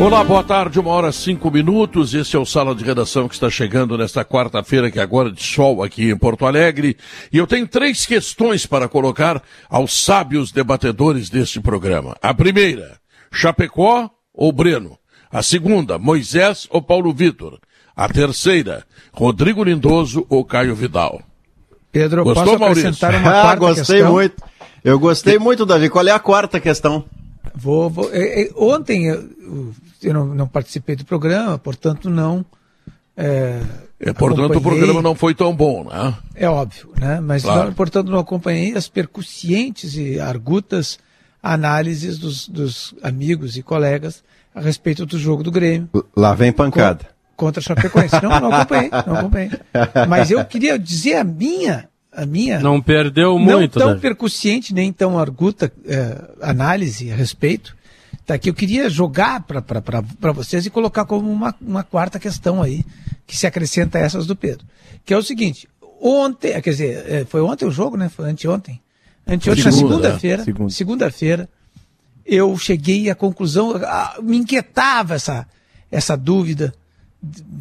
Olá, boa tarde, uma hora cinco minutos. Esse é o Sala de Redação que está chegando nesta quarta-feira, que é agora de sol aqui em Porto Alegre. E eu tenho três questões para colocar aos sábios debatedores deste programa. A primeira, Chapecó ou Breno? A segunda, Moisés ou Paulo Vitor? A terceira, Rodrigo Lindoso ou Caio Vidal? Pedro, Gostou, posso Maurício? acrescentar uma Ah, gostei questão? muito. Eu gostei muito, Davi. Qual é a quarta questão? Vou, vou- é, é, ontem eu, eu não, não participei do programa, portanto não. É, É, portanto, o programa não foi tão bom, né? É óbvio, né? Mas, Claro. não- portanto, não acompanhei as percussientes e argutas análises dos, dos amigos e colegas a respeito do jogo do Grêmio Lá vem pancada. contra a Chapecoense. Não, não acompanhei, não acompanhei. Mas eu queria dizer a minha, a minha Não perdeu não muito, tão Davi. percussiente nem tão arguta é, análise a respeito, tá, que eu queria jogar para vocês e colocar como uma, uma quarta questão aí, que se acrescenta a essas do Pedro. Que é o seguinte, ontem, quer dizer, é, foi ontem o jogo, né? Foi anteontem. Anteontem, na Segunda, segunda-feira, né? Segunda. segunda-feira, eu cheguei à conclusão, me inquietava essa, essa dúvida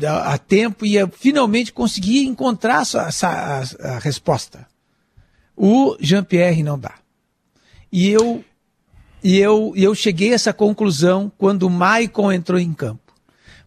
a tempo e eu finalmente consegui encontrar essa, essa- a, a resposta. O Jean-Pierre não dá. E eu, e, eu, eu cheguei a essa conclusão quando o Maicon entrou em campo.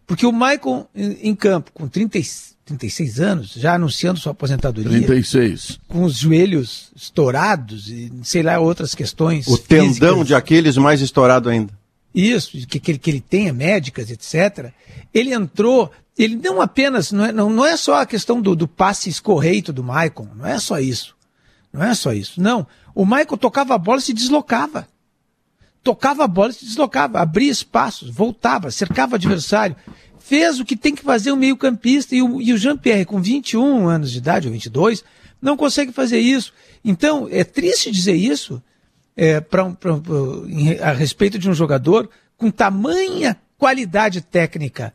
Porque o Maicon em, campo, com 30, e- 36 anos, já anunciando sua aposentadoria, 36. com os joelhos estourados e sei lá outras questões. O tendão físicas. de Aquiles mais estourado ainda. Isso, que, que, ele- que ele tenha médicas, etc. Ele entrou, ele não apenas, não é, não, não é só a questão do, do passe escorreito do Maicon, não é só isso. Não é só isso. Não. O Maicon tocava a bola e se deslocava. Tocava a bola e se deslocava, abria espaços, voltava, cercava o adversário. Fez o que tem que fazer o meio-campista. E o, e o Jean-Pierre, com 21 anos de idade, ou 22, não consegue fazer isso. Então, é triste dizer isso, é, pra pra pra- a respeito de um jogador com tamanha qualidade técnica.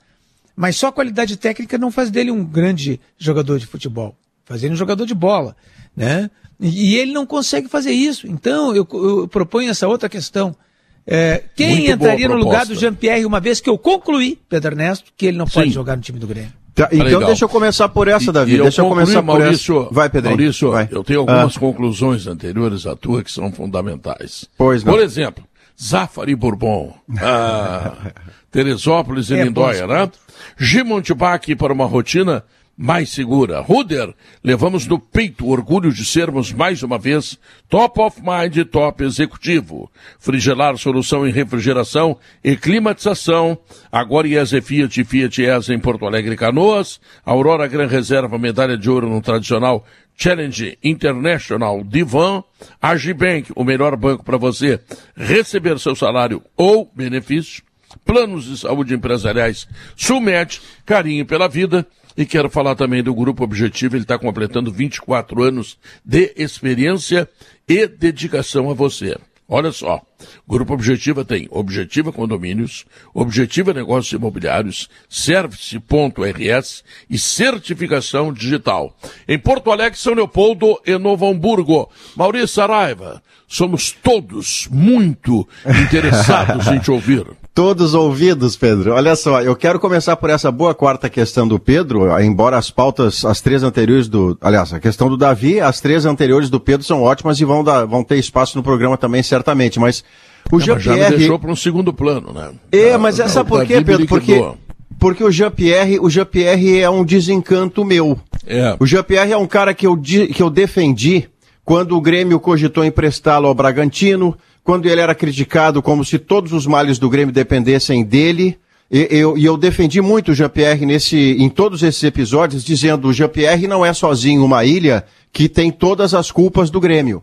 Mas só qualidade técnica não faz dele um grande jogador de futebol. Faz ele um jogador de bola. Né? E, e ele não consegue fazer isso. Então, eu, eu proponho essa outra questão. É, quem Muito entraria no lugar do. Jean-Pierre, uma vez que eu concluí, Pedro Ernesto, que ele não pode Sim. jogar no time do Grêmio? Tá, então legal. deixa eu começar por essa, Davi. E eu deixa eu concluí, começar por Maurício, essa. Vai, Pedrinho. Maurício, vai. eu tenho algumas Ah, conclusões anteriores à tua que são fundamentais. Pois não. Por exemplo, Zafari Bourbon, ah, Teresópolis e É, Lindóia, bom, né? Gimontibac para uma rotina mais segura. Ruder, levamos no peito o orgulho de sermos, mais uma vez, top of mind e top executivo. Frigelar solução em refrigeração e climatização. Agora IESA Fiat e Fiat IESA em Porto Alegre Canoas. Aurora Gran Reserva, medalha de ouro no tradicional Challenge International Divan. Agibank, o melhor banco para você receber seu salário ou benefício. Planos de saúde empresariais Sulmet, carinho pela vida. E quero falar também do Grupo Objetivo, ele está completando 24 anos de experiência e dedicação a você. Olha só, Grupo Objetiva tem Objetiva Condomínios, Objetiva Negócios Imobiliários, Service.rs e Certificação Digital. Em Porto Alegre, São Leopoldo e Novo Hamburgo. Maurício Saraiva, somos todos muito interessados em te ouvir. Todos ouvidos, Pedro. Olha só, eu quero começar por essa boa quarta questão do Pedro, embora as pautas, as três anteriores do. Aliás, a questão do Davi, as três anteriores do Pedro são ótimas e vão, dar, vão ter espaço no programa também, certamente. Mas o Não, mas já Jean-Pierre. deixou para um segundo plano, né? É, mas essa o por quê, Pedro? Porque, porque o Jean-Pierre, o Jean-Pierre é um desencanto meu. É. O Jean-Pierre é um cara que eu, que eu defendi quando o Grêmio cogitou emprestá-lo ao Bragantino, quando ele era criticado como se todos os males do Grêmio dependessem dele. E eu, eu defendi muito o Jean-Pierre nesse, em todos esses episódios, dizendo o Jean-Pierre não é sozinho uma ilha que tem todas as culpas do Grêmio.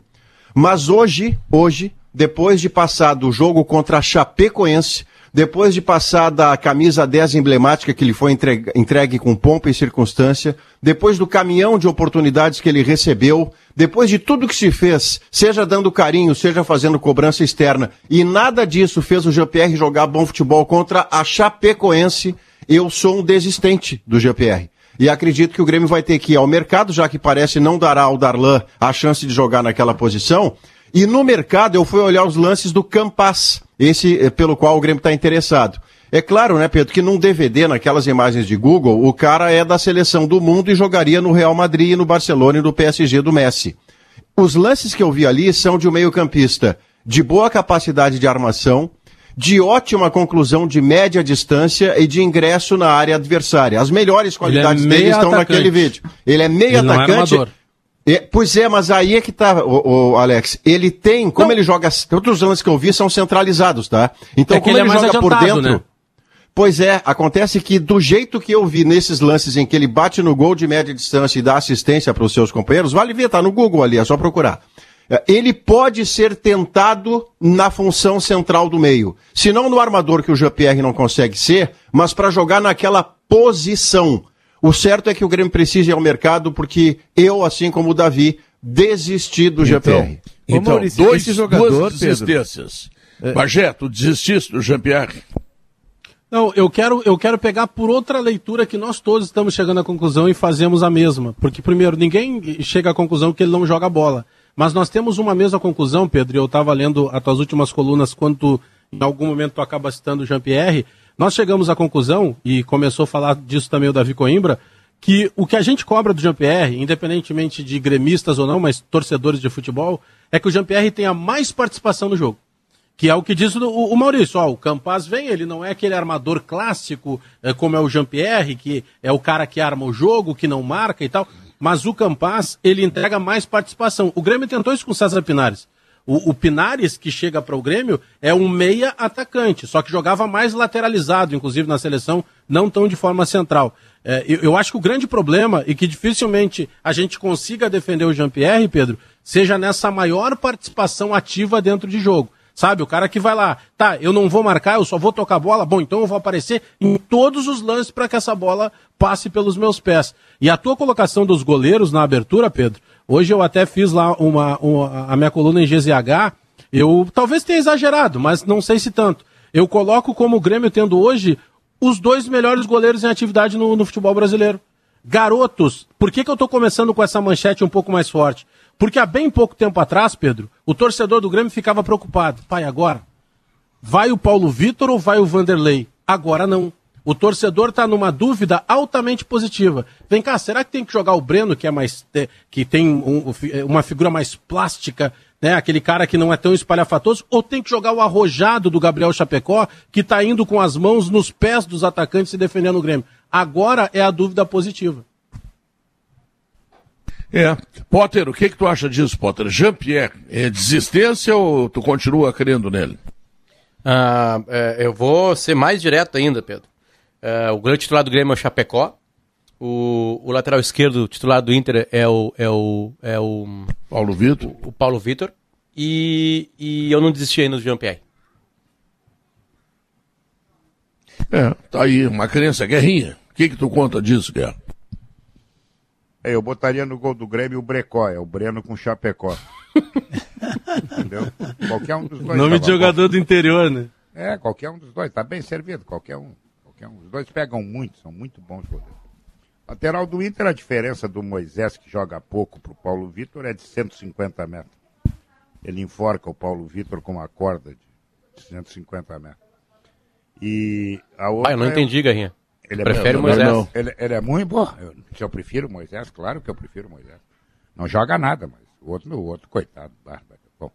Mas hoje, hoje, depois de passar do jogo contra a Chapecoense, depois de passar da camisa 10 emblemática que lhe foi entregue, entregue com pompa e circunstância, depois do caminhão de oportunidades que ele recebeu, depois de tudo que se fez, seja dando carinho, seja fazendo cobrança externa, e nada disso fez o GPR jogar bom futebol contra a Chapecoense, eu sou um desistente do GPR. E acredito que o Grêmio vai ter que ir ao mercado, já que parece não dará ao Darlan a chance de jogar naquela posição. E no mercado eu fui olhar os lances do Campas, esse eh, pelo qual o Grêmio está interessado. É claro, né, Pedro, que num DVD, naquelas imagens de Google, o cara é da seleção do mundo e jogaria no Real Madrid, no Barcelona e no PSG do Messi. Os lances que eu vi ali são de um meio-campista de boa capacidade de armação, de ótima conclusão de média distância e de ingresso na área adversária. As melhores qualidades é dele estão atacante. naquele vídeo. Ele é meio Ele atacante. É, pois é, mas aí é que tá, o, o Alex. Ele tem, como Não. ele joga. Outros lances que eu vi são centralizados, tá? Então, é como ele, ele é joga por dentro. Né? Pois é, acontece que do jeito que eu vi nesses lances em que ele bate no gol de média distância e dá assistência para os seus companheiros, vale ver, tá no Google ali, é só procurar. É, ele pode ser tentado na função central do meio. Se não no armador que o GPR não consegue ser, mas para jogar naquela posição. O certo é que o Grêmio precisa ir ao mercado, porque eu, assim como o Davi, desisti do então, GPR. Então, Maurício, dois, jogador, duas desistências. É. Bagé, desististe do GPR? Não, eu quero, eu quero pegar por outra leitura que nós todos estamos chegando à conclusão e fazemos a mesma. Porque, primeiro, ninguém chega à conclusão que ele não joga bola. Mas nós temos uma mesma conclusão, Pedro, e eu estava lendo as tuas últimas colunas quando tu, em algum momento tu acaba citando o Jean-Pierre, nós chegamos à conclusão, e começou a falar disso também o Davi Coimbra, que o que a gente cobra do Jean-Pierre, independentemente de gremistas ou não, mas torcedores de futebol, é que o Jean-Pierre tenha mais participação no jogo. Que é o que diz o, o Maurício. Ó, o Campaz vem, ele não é aquele armador clássico, é, como é o Jean-Pierre, que é o cara que arma o jogo, que não marca e tal. Mas o Campaz, ele entrega mais participação. O Grêmio tentou isso com o César Pinares. O, o Pinares, que chega para o Grêmio, é um meia atacante, só que jogava mais lateralizado, inclusive na seleção, não tão de forma central. É, eu, eu, acho que o grande problema, e que dificilmente a gente consiga defender o Jean-Pierre, Pedro, seja nessa maior participação ativa dentro de jogo. Sabe, o cara que vai lá, tá, eu não vou marcar, eu só vou tocar a bola, bom, então eu vou aparecer em todos os lances para que essa bola passe pelos meus pés. E a tua colocação dos goleiros na abertura, Pedro, Hoje eu até fiz lá uma, uma, a minha coluna em GZH. Eu talvez tenha exagerado, mas não sei se tanto. Eu coloco como o Grêmio tendo hoje os dois melhores goleiros em atividade no, no futebol brasileiro. Garotos, por que, que eu estou começando com essa manchete um pouco mais forte? Porque há bem pouco tempo atrás, Pedro, o torcedor do Grêmio ficava preocupado. Pai, agora? Vai o Paulo Vitor ou vai o Vanderlei? Agora não. O torcedor está numa dúvida altamente positiva. Vem cá, será que tem que jogar o Breno, que é mais que tem um, uma figura mais plástica, né? Aquele cara que não é tão espalhafatoso, ou tem que jogar o arrojado do Gabriel Chapecó, que está indo com as mãos nos pés dos atacantes se defendendo o Grêmio. Agora é a dúvida positiva. É. Potter, o que, que tu acha disso, Potter? Jean-Pierre, é desistência ou tu continua crendo nele? Ah, é, eu vou ser mais direto ainda, Pedro. Uh, o grande titular do Grêmio é o Chapecó. O, o lateral esquerdo titular do Inter é o. É o, é o Paulo Vitor. O, o, Paulo Vitor. E, e eu não desisti ainda do Jean-Pierre. É, tá aí, uma crença, guerrinha. O que, que tu conta disso, Guerra? É, eu botaria no gol do Grêmio o Brecó, é o Breno com Chapecó. Entendeu? Qualquer um dos dois. Nome de jogador bom. do interior, né? É, qualquer um dos dois, tá bem servido, qualquer um. Um. Os dois pegam muito, são muito bons goleiros. Lateral do Inter, a diferença do Moisés, que joga pouco, para o Paulo Vitor, é de 150 metros. Ele enforca o Paulo Vitor com uma corda de 150 metros. E a outra. Ah, eu não entendi, é... Garrinha. Ele Prefere o Moisés? Não, Ele, ele, é muito bom. Eu, se eu prefiro o Moisés, claro que eu prefiro o Moisés. Não joga nada, mas o outro, o outro coitado, bárbaro. Bom.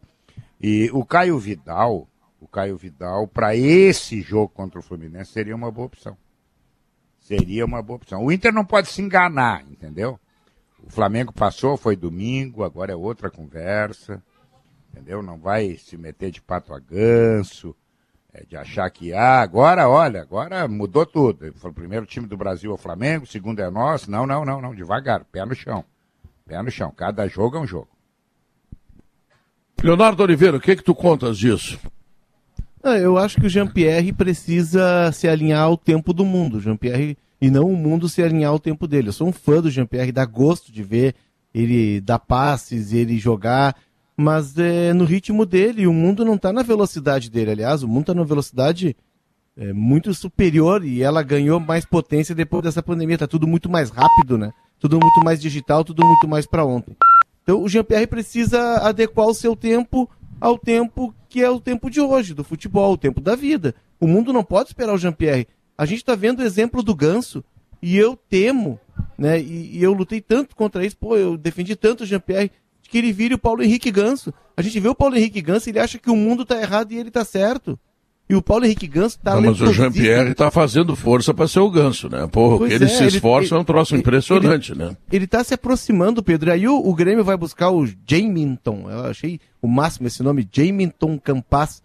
E o Caio Vidal, o Caio Vidal, para esse jogo contra o Fluminense, seria uma boa opção. Seria uma boa opção. O Inter não pode se enganar, entendeu? O Flamengo passou, foi domingo, agora é outra conversa, entendeu? Não vai se meter de pato a ganso, é, de achar que, ah, agora, olha, agora mudou tudo. O primeiro time do Brasil é o Flamengo, o segundo é nosso. Não, não, não, não, devagar, pé no chão. Pé no chão, cada jogo é um jogo. Leonardo Oliveira, o que que tu contas disso? Ah, eu acho que o Jean-Pierre precisa se alinhar ao tempo do mundo. Jean-Pierre e não o mundo se alinhar ao tempo dele. Eu sou um fã do Jean-Pierre, dá gosto de ver ele dar passes, ele jogar, mas é, no ritmo dele, o mundo não está na velocidade dele. Aliás, o mundo está na velocidade é, muito superior e ela ganhou mais potência depois dessa pandemia. Está tudo muito mais rápido, né? Tudo muito mais digital, tudo muito mais para ontem. Então o Jean-Pierre precisa adequar o seu tempo ao tempo que é o tempo de hoje, do futebol, o tempo da vida. O mundo não pode esperar o Jean-Pierre. A gente está vendo o exemplo do Ganso e eu temo, né? E, e, eu lutei tanto contra isso, pô, eu defendi tanto o Jean-Pierre que ele vire o Paulo Henrique Ganso. A gente vê o Paulo Henrique Ganso, ele acha que o mundo está errado e ele está certo. E o Paulo Henrique Ganso tá Mas o Jean-Pierre está fazendo força para ser o Ganso, né? Porra, pois ele é, se esforça ele, é um troço ele, impressionante, ele, né? Ele está se aproximando, Pedro. E aí o, o, Grêmio vai buscar o Jaminton. Eu achei o máximo esse nome, Jaminton Campas.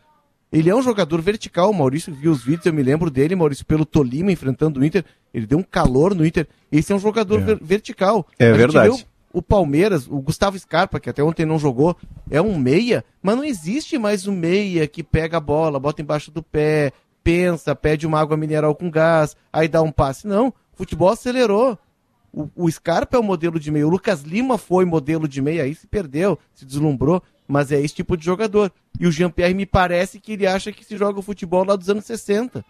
Ele é um jogador vertical, o Maurício viu os vídeos, eu me lembro dele, Maurício, pelo Tolima enfrentando o Inter. Ele deu um calor no Inter. Esse é um jogador é. ver vertical. É A verdade o Palmeiras, o Gustavo Scarpa, que até ontem não jogou, é um meia, mas não existe mais um meia que pega a bola, bota embaixo do pé, pensa, pede uma água mineral com gás, aí dá um passe. Não, o futebol acelerou. O, o Scarpa é o modelo de meia. O Lucas Lima foi modelo de meia, aí se perdeu, se deslumbrou, mas é esse tipo de jogador. E o Jean-Pierre me parece que ele acha que se joga o futebol lá dos anos 60.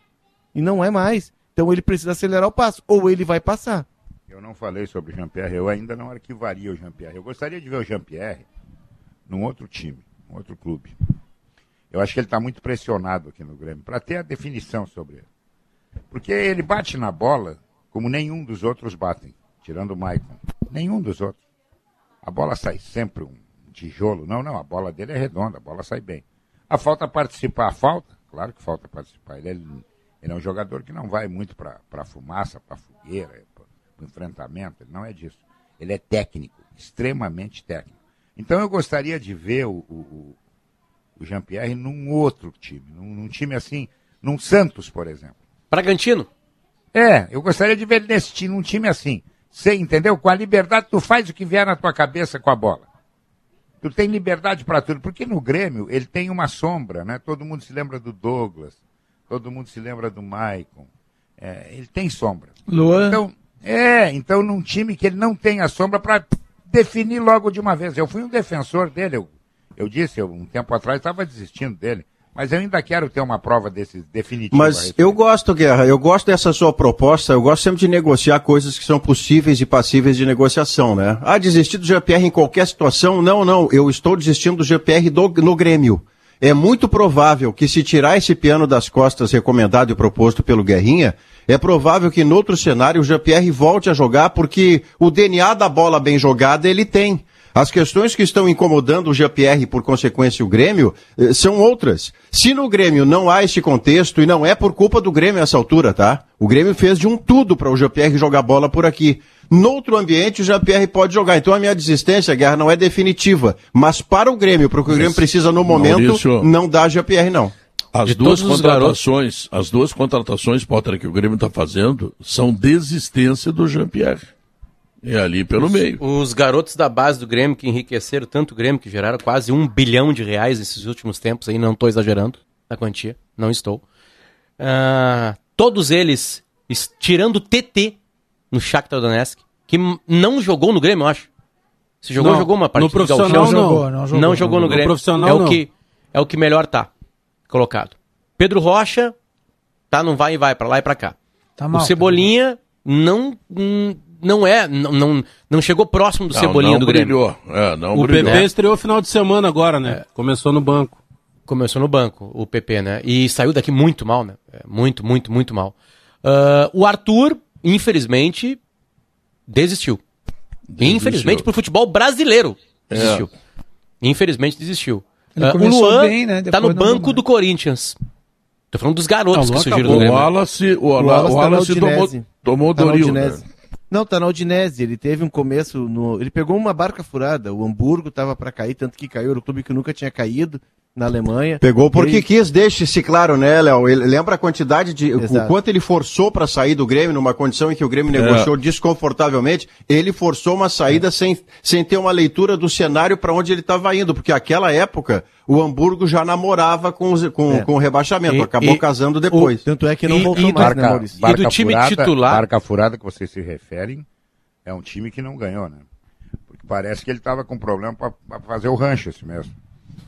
E não é mais. Então ele precisa acelerar o passo, ou ele vai passar. Eu não falei sobre o Jean-Pierre, eu ainda não arquivaria o Jean-Pierre. Eu gostaria de ver o Jean-Pierre num outro time, num outro clube. Eu acho que ele está muito pressionado aqui no Grêmio, para ter a definição sobre ele. Porque ele bate na bola como nenhum dos outros batem, tirando o Maicon. Nenhum dos outros. A bola sai sempre um tijolo. Não, não, a bola dele é redonda, a bola sai bem. A falta participar, a falta, claro que falta participar. Ele é, ele é um jogador que não vai muito para fumaça, para fogueira, para o enfrentamento, ele não é disso. Ele é técnico, extremamente técnico. Então eu gostaria de ver o, o, o Jean-Pierre num outro time, num, num, time assim, num Santos, por exemplo. Bragantino? É, eu gostaria de ver ele nesse time, num time assim. Você entendeu? Com a liberdade, tu faz o que vier na tua cabeça com a bola. Tu tem liberdade para tudo. Porque no Grêmio ele tem uma sombra, né? Todo mundo se lembra do Douglas, todo mundo se lembra do Maicon. É, ele tem sombra. Luan. Então, é, então num time que ele não tem a sombra para definir logo de uma vez. Eu fui um defensor dele, eu eu disse, eu, um tempo atrás estava desistindo dele. Mas eu ainda quero ter uma prova desse definitivo. Mas eu gosto, Guerra, eu gosto dessa sua proposta, eu gosto sempre de negociar coisas que são possíveis e passíveis de negociação, né? Ah, desistir do GPR em qualquer situação? Não, não, eu estou desistindo do GPR do, no Grêmio. É muito provável que se tirar esse piano das costas recomendado e proposto pelo Guerrinha, é provável que no outro cenário o GPR volte a jogar porque o DNA da bola bem jogada ele tem. As questões que estão incomodando o GPR e, por consequência, o Grêmio, eh, são outras. Se no Grêmio não há esse contexto, e não é por culpa do Grêmio essa altura, tá? O Grêmio fez de um tudo para o GPR jogar bola por aqui. Noutro ambiente, o GPR pode jogar. Então a minha desistência, Guerra, não é definitiva. Mas para o Grêmio, para o que o Grêmio precisa no momento, Maurício, não dá GPR, não. As de duas contratações, as duas contratações, Potter, que o Grêmio está fazendo, são desistência do Jean-Pierre. É ali pelo os, meio. Os garotos da base do Grêmio que enriqueceram tanto o Grêmio, que geraram quase um bilhão de reais nesses últimos tempos, aí não estou exagerando na quantia, não estou. Uh, todos eles, tirando o TT no Shakhtar Donetsk, que não jogou no Grêmio, eu acho. Se jogou, não, jogou uma partida. No profissional não, jogou, não, jogou, não jogou no, no Grêmio. Profissional, é o que é o que melhor tá colocado. Pedro Rocha tá não vai e vai para lá e para cá. Tá mal, o Cebolinha tá não hum, não é, não, não, não chegou próximo do não, Cebolinha não do brilhou. Grêmio. É, não o brilhou. PP estreou final de semana agora, né? É. Começou no banco. Começou no banco, o PP, né? E saiu daqui muito mal, né? É, muito, muito, muito mal. Uh, o Arthur, infelizmente, desistiu. desistiu. Infelizmente, pro futebol brasileiro, é. desistiu. É. Infelizmente, desistiu. Uh, o Luan bem, né? tá no banco do Corinthians. Tô falando dos garotos não, que surgiram no Grêmio. O Wallace, o, o Wallace, o Wallace tá tomou, tomou tá Doril, né? Não, tá na Udinese. Ele teve um começo no. Ele pegou uma barca furada. O Hamburgo tava para cair, tanto que caiu. Era o clube que nunca tinha caído. Na Alemanha. Pegou porque Ele- quis, deixe-se claro, né, Léo? Ele lembra a quantidade de. Exato. O quanto ele forçou para sair do Grêmio, numa condição em que o Grêmio É. negociou desconfortavelmente. Ele forçou uma saída sem, sem ter uma leitura do cenário para onde ele estava indo, porque aquela época o Hamburgo já namorava com, os- com, É. com o rebaixamento, E- acabou e- casando depois. Tanto é que não E- voltou e- mais, né, Barca, Maurício? barca E do time furada, titular- Barca furada que vocês se referem é um time que não ganhou, né? Porque parece que ele estava com problema para fazer o rancho esse mesmo.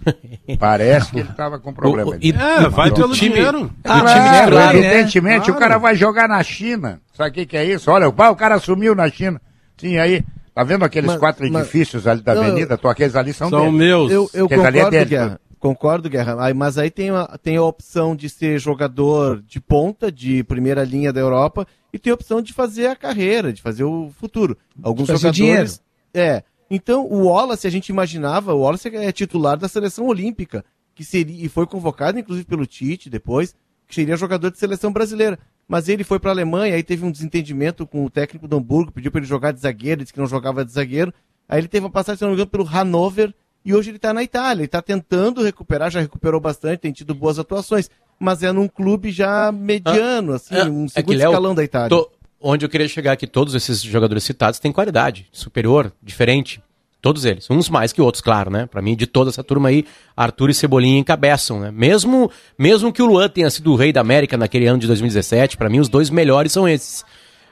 Parece que ele estava com problema. O- e- É, vai pelo time- dinheiro. Ah, do time é claro, né? Evidentemente, Claro. o cara vai jogar na China. Sabe o que, que é isso? Olha, o, o cara sumiu na China. Sim, aí. Tá vendo aqueles Mas- quatro mas- edifícios ali da Não, avenida? Tô, aqueles ali são, São dele. meus. Eu, eu é concordo, dele, Guerra. Concordo, Guerra. Aí, mas aí tem a, tem a opção de ser jogador de ponta, de primeira linha da Europa, e tem a opção de fazer a carreira, de fazer o futuro. Alguns Fazer jogadores. É. Então, o Wallace, a gente imaginava, o Wallace é titular da seleção olímpica, que seria, e foi convocado, inclusive, pelo Tite depois, que seria jogador de seleção brasileira. Mas ele foi para a Alemanha, aí teve um desentendimento com o técnico do Hamburgo, pediu para ele jogar de zagueiro, disse que não jogava de zagueiro. Aí ele teve uma passagem, se não me engano, pelo Hannover, e hoje ele está na Itália. Ele está tentando recuperar, já recuperou bastante, tem tido boas atuações. Mas é num clube já mediano, assim, É, um é segundo Léo, escalão da Itália. tô- onde eu queria chegar aqui, todos esses jogadores citados têm qualidade superior, diferente. Todos eles. Uns mais que outros, claro, né? Pra mim, de toda essa turma aí, Arthur e Cebolinha encabeçam, né? Mesmo, mesmo que o Luan tenha sido o rei da América naquele ano de 2017, pra mim os dois melhores são esses.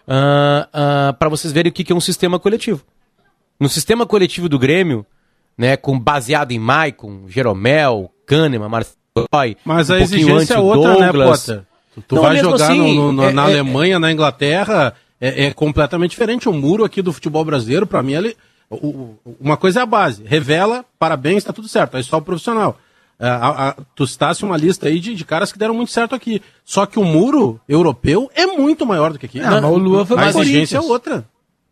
Ah, ah, para vocês verem o que que é um sistema coletivo. No sistema coletivo do Grêmio, né, com baseado em Maicon, Jeromel, Kahneman, Marcelo Mas um a exigência é outra, né, Douglas. Potter? Tu, tu Não, vai jogar assim, no- no- é- na é- Alemanha, na Inglaterra, é, é completamente diferente. O muro aqui do futebol brasileiro, pra mim, ele, o- o- uma coisa é a base. Revela, parabéns, tá tudo certo. Aí só o profissional. É, a- a- tu citasse uma lista aí de, de caras que deram muito certo aqui. Só que o muro europeu é muito maior do que aqui. Mas o Luan foi a exigência é outra.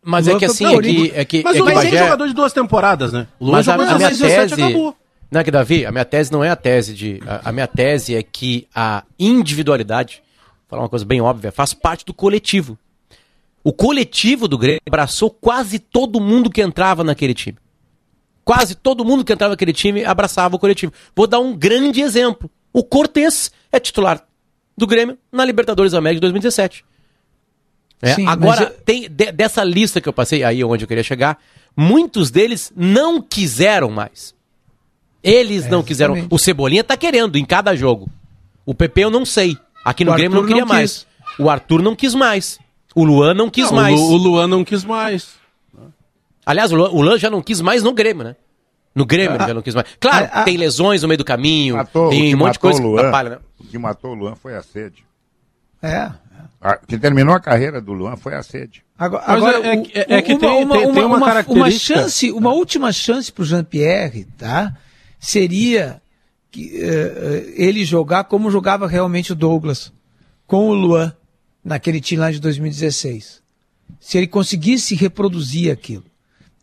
Mas Luan é que assim, é que, é que, Mas é o que Luan é jogador de duas temporadas, né? O Luan Mas a, jogou a minha 2017 tese. acabou. Não é que, Davi, a minha tese não é a tese de. A, a minha tese é que a individualidade, vou falar uma coisa bem óbvia, faz parte do coletivo. O coletivo do Grêmio abraçou quase todo mundo que entrava naquele time. Quase todo mundo que entrava naquele time abraçava o coletivo. Vou dar um grande exemplo. O Cortez é titular do Grêmio na Libertadores da América de 2017. É, Sim, agora, eu- tem de- dessa lista que eu passei, aí onde eu queria chegar, muitos deles não quiseram mais. Eles não quiseram. exatamente. O Cebolinha tá querendo em cada jogo. O PP eu não sei. Aqui no O Grêmio não Arthur queria não mais. O Arthur não quis mais. O Luan não quis Não, mais. O, Lu- o Luan não quis mais. Aliás, o Luan, o Luan já não quis mais no Grêmio, né? No Grêmio ele já não quis mais. Claro, Ah, ah. tem lesões no meio do caminho, Matou, o tem que um monte de matou coisa o que Luan, atrapalha, né? O que matou o Luan foi a sede. É. A, que terminou a carreira do Luan foi a sede. Agora, agora, é- é o- que- é que uma, tem- uma, tem- tem uma, uma uma- característica- uma chance, uma última chance para o Jean-Pierre, tá? Seria que, eh, ele jogar como jogava realmente o Douglas, com o Luan, naquele time lá de 2016. Se ele conseguisse reproduzir aquilo.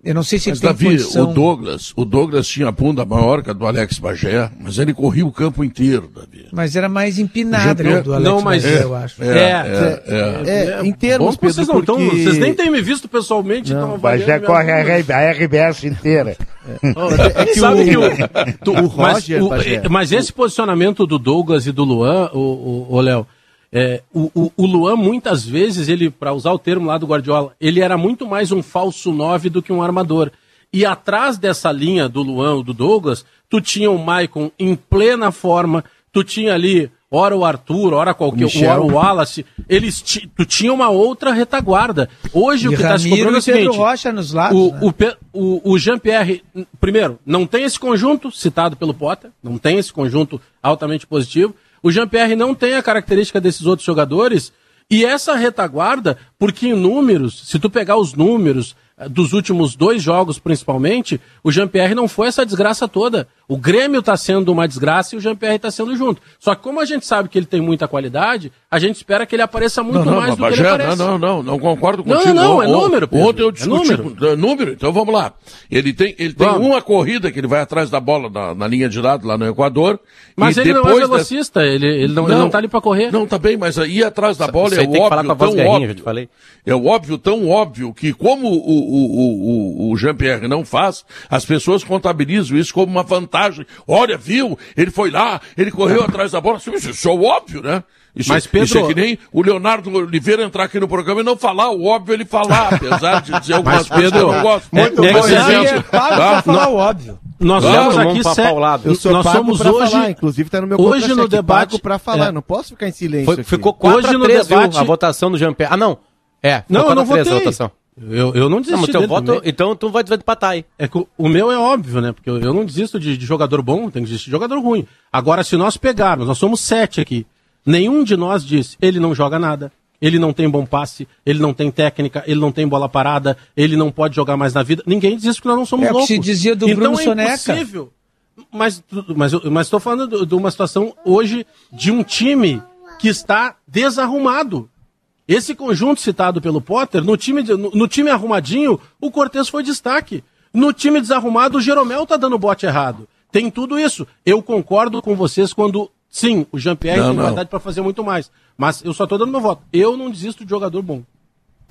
Eu não sei se Mas, ele Davi, condição... o Douglas, o Douglas tinha a bunda maior que a do Alex Bagé, mas ele corria o campo inteiro, Davi. Mas era mais empinado Jean-Pierre- né, do Alex Não, mas- Bagé, é, eu acho. É, é, é. É, em termos, Bom que vocês Pedro, não porque... estão. Vocês nem têm me visto pessoalmente, então Bagé corre a, a RBS inteira. É que Sabe o, que o, tu- o mas, Roger o- Bagé. eh, mas esse posicionamento do Douglas e do Luan, o, o, o Léo, é, o, o, o Luan muitas vezes, ele, para usar o termo lá do Guardiola, ele era muito mais um falso 9 do que um armador. E atrás dessa linha do Luan ou do Douglas, tu tinha o Maicon em plena forma, tu tinha ali, ora o Arthur, ora qualquer, Michel. ora o Wallace, eles tu tinha uma outra retaguarda. Hoje o E que está se cobrando é o seguinte, Rocha nos lados, o, né? o, o, o Jean-Pierre, primeiro, não tem esse conjunto citado pelo Potter, não tem esse conjunto altamente positivo. O Jean-Pierre não tem a característica desses outros jogadores. E essa retaguarda, porque em números, se tu pegar os números eh, dos últimos dois jogos principalmente, o Jean-Pierre não foi essa desgraça toda. O Grêmio está sendo uma desgraça e o Jean-Pierre está sendo junto. Só que como a gente sabe que ele tem muita qualidade, a gente espera que ele apareça muito Não, não, mais do que ele Bagé, aparece. não, não, não, não concordo Não, contigo. não, é On- número, Pedro, Ontem eu é discuti número. com- é número, então vamos lá. Ele tem, ele tem Vamos. uma corrida que ele vai atrás da bola na, na linha de lado, lá no Equador. Mas e ele não é velocista, ele, ele, não, ele não tá ali para correr. Não, tá bem, mas ir atrás da bola Isso é o que falar óbvio, com a voz tão já te óbvio. falei. É o óbvio, tão óbvio, que como o, o, o, o, o Jean-Pierre não faz, as pessoas contabilizam isso como uma vantagem reportagem. Olha, viu? Ele foi lá, ele correu atrás da bola. Isso é óbvio, né? Isso, Mas, Pedro... isso é que nem o Leonardo Oliveira entrar aqui no programa e não falar o óbvio ele falar, apesar de dizer algumas Mas, Pedro, coisas que eu não gosto. Muito é, bom é, exemplo. É pra falar o óbvio. Nós Ah, temos vamos aqui paulada. Eu sou Nós somos hoje... falar, inclusive tá no meu hoje no debate- pago pra falar, é. não posso ficar em silêncio Foi, aqui. ficou 4 Hoje a no 3, debate- viu? A votação do Jean-Pierre. Ah, não. É, Não, eu não 4 a 3 a votei. votação. Eu, eu não desisti Não, voto, também. então tu vai, vai empatar aí. É que o, meu é óbvio, né? Porque eu, eu não desisto de, de jogador bom, tem que desistir de jogador ruim. Agora, se nós pegarmos, nós somos sete aqui, nenhum de nós diz, ele não joga nada, ele não tem bom passe, ele não tem técnica, ele não tem bola parada, ele não pode jogar mais na vida. Ninguém diz isso porque nós não somos É o que loucos. se dizia do então Bruno é Soneca. impossível. Mas, mas, mas estou falando de uma situação hoje de um time que está desarrumado. Esse conjunto citado pelo Potter, no time, no, no time arrumadinho, o Cortez foi destaque. No time desarrumado, o Jeromel tá dando bote errado. Tem tudo isso. Eu concordo com vocês quando, sim, o Jean-Pierre tem qualidade para fazer muito mais. Mas eu só tô dando meu voto. Eu não desisto de jogador bom.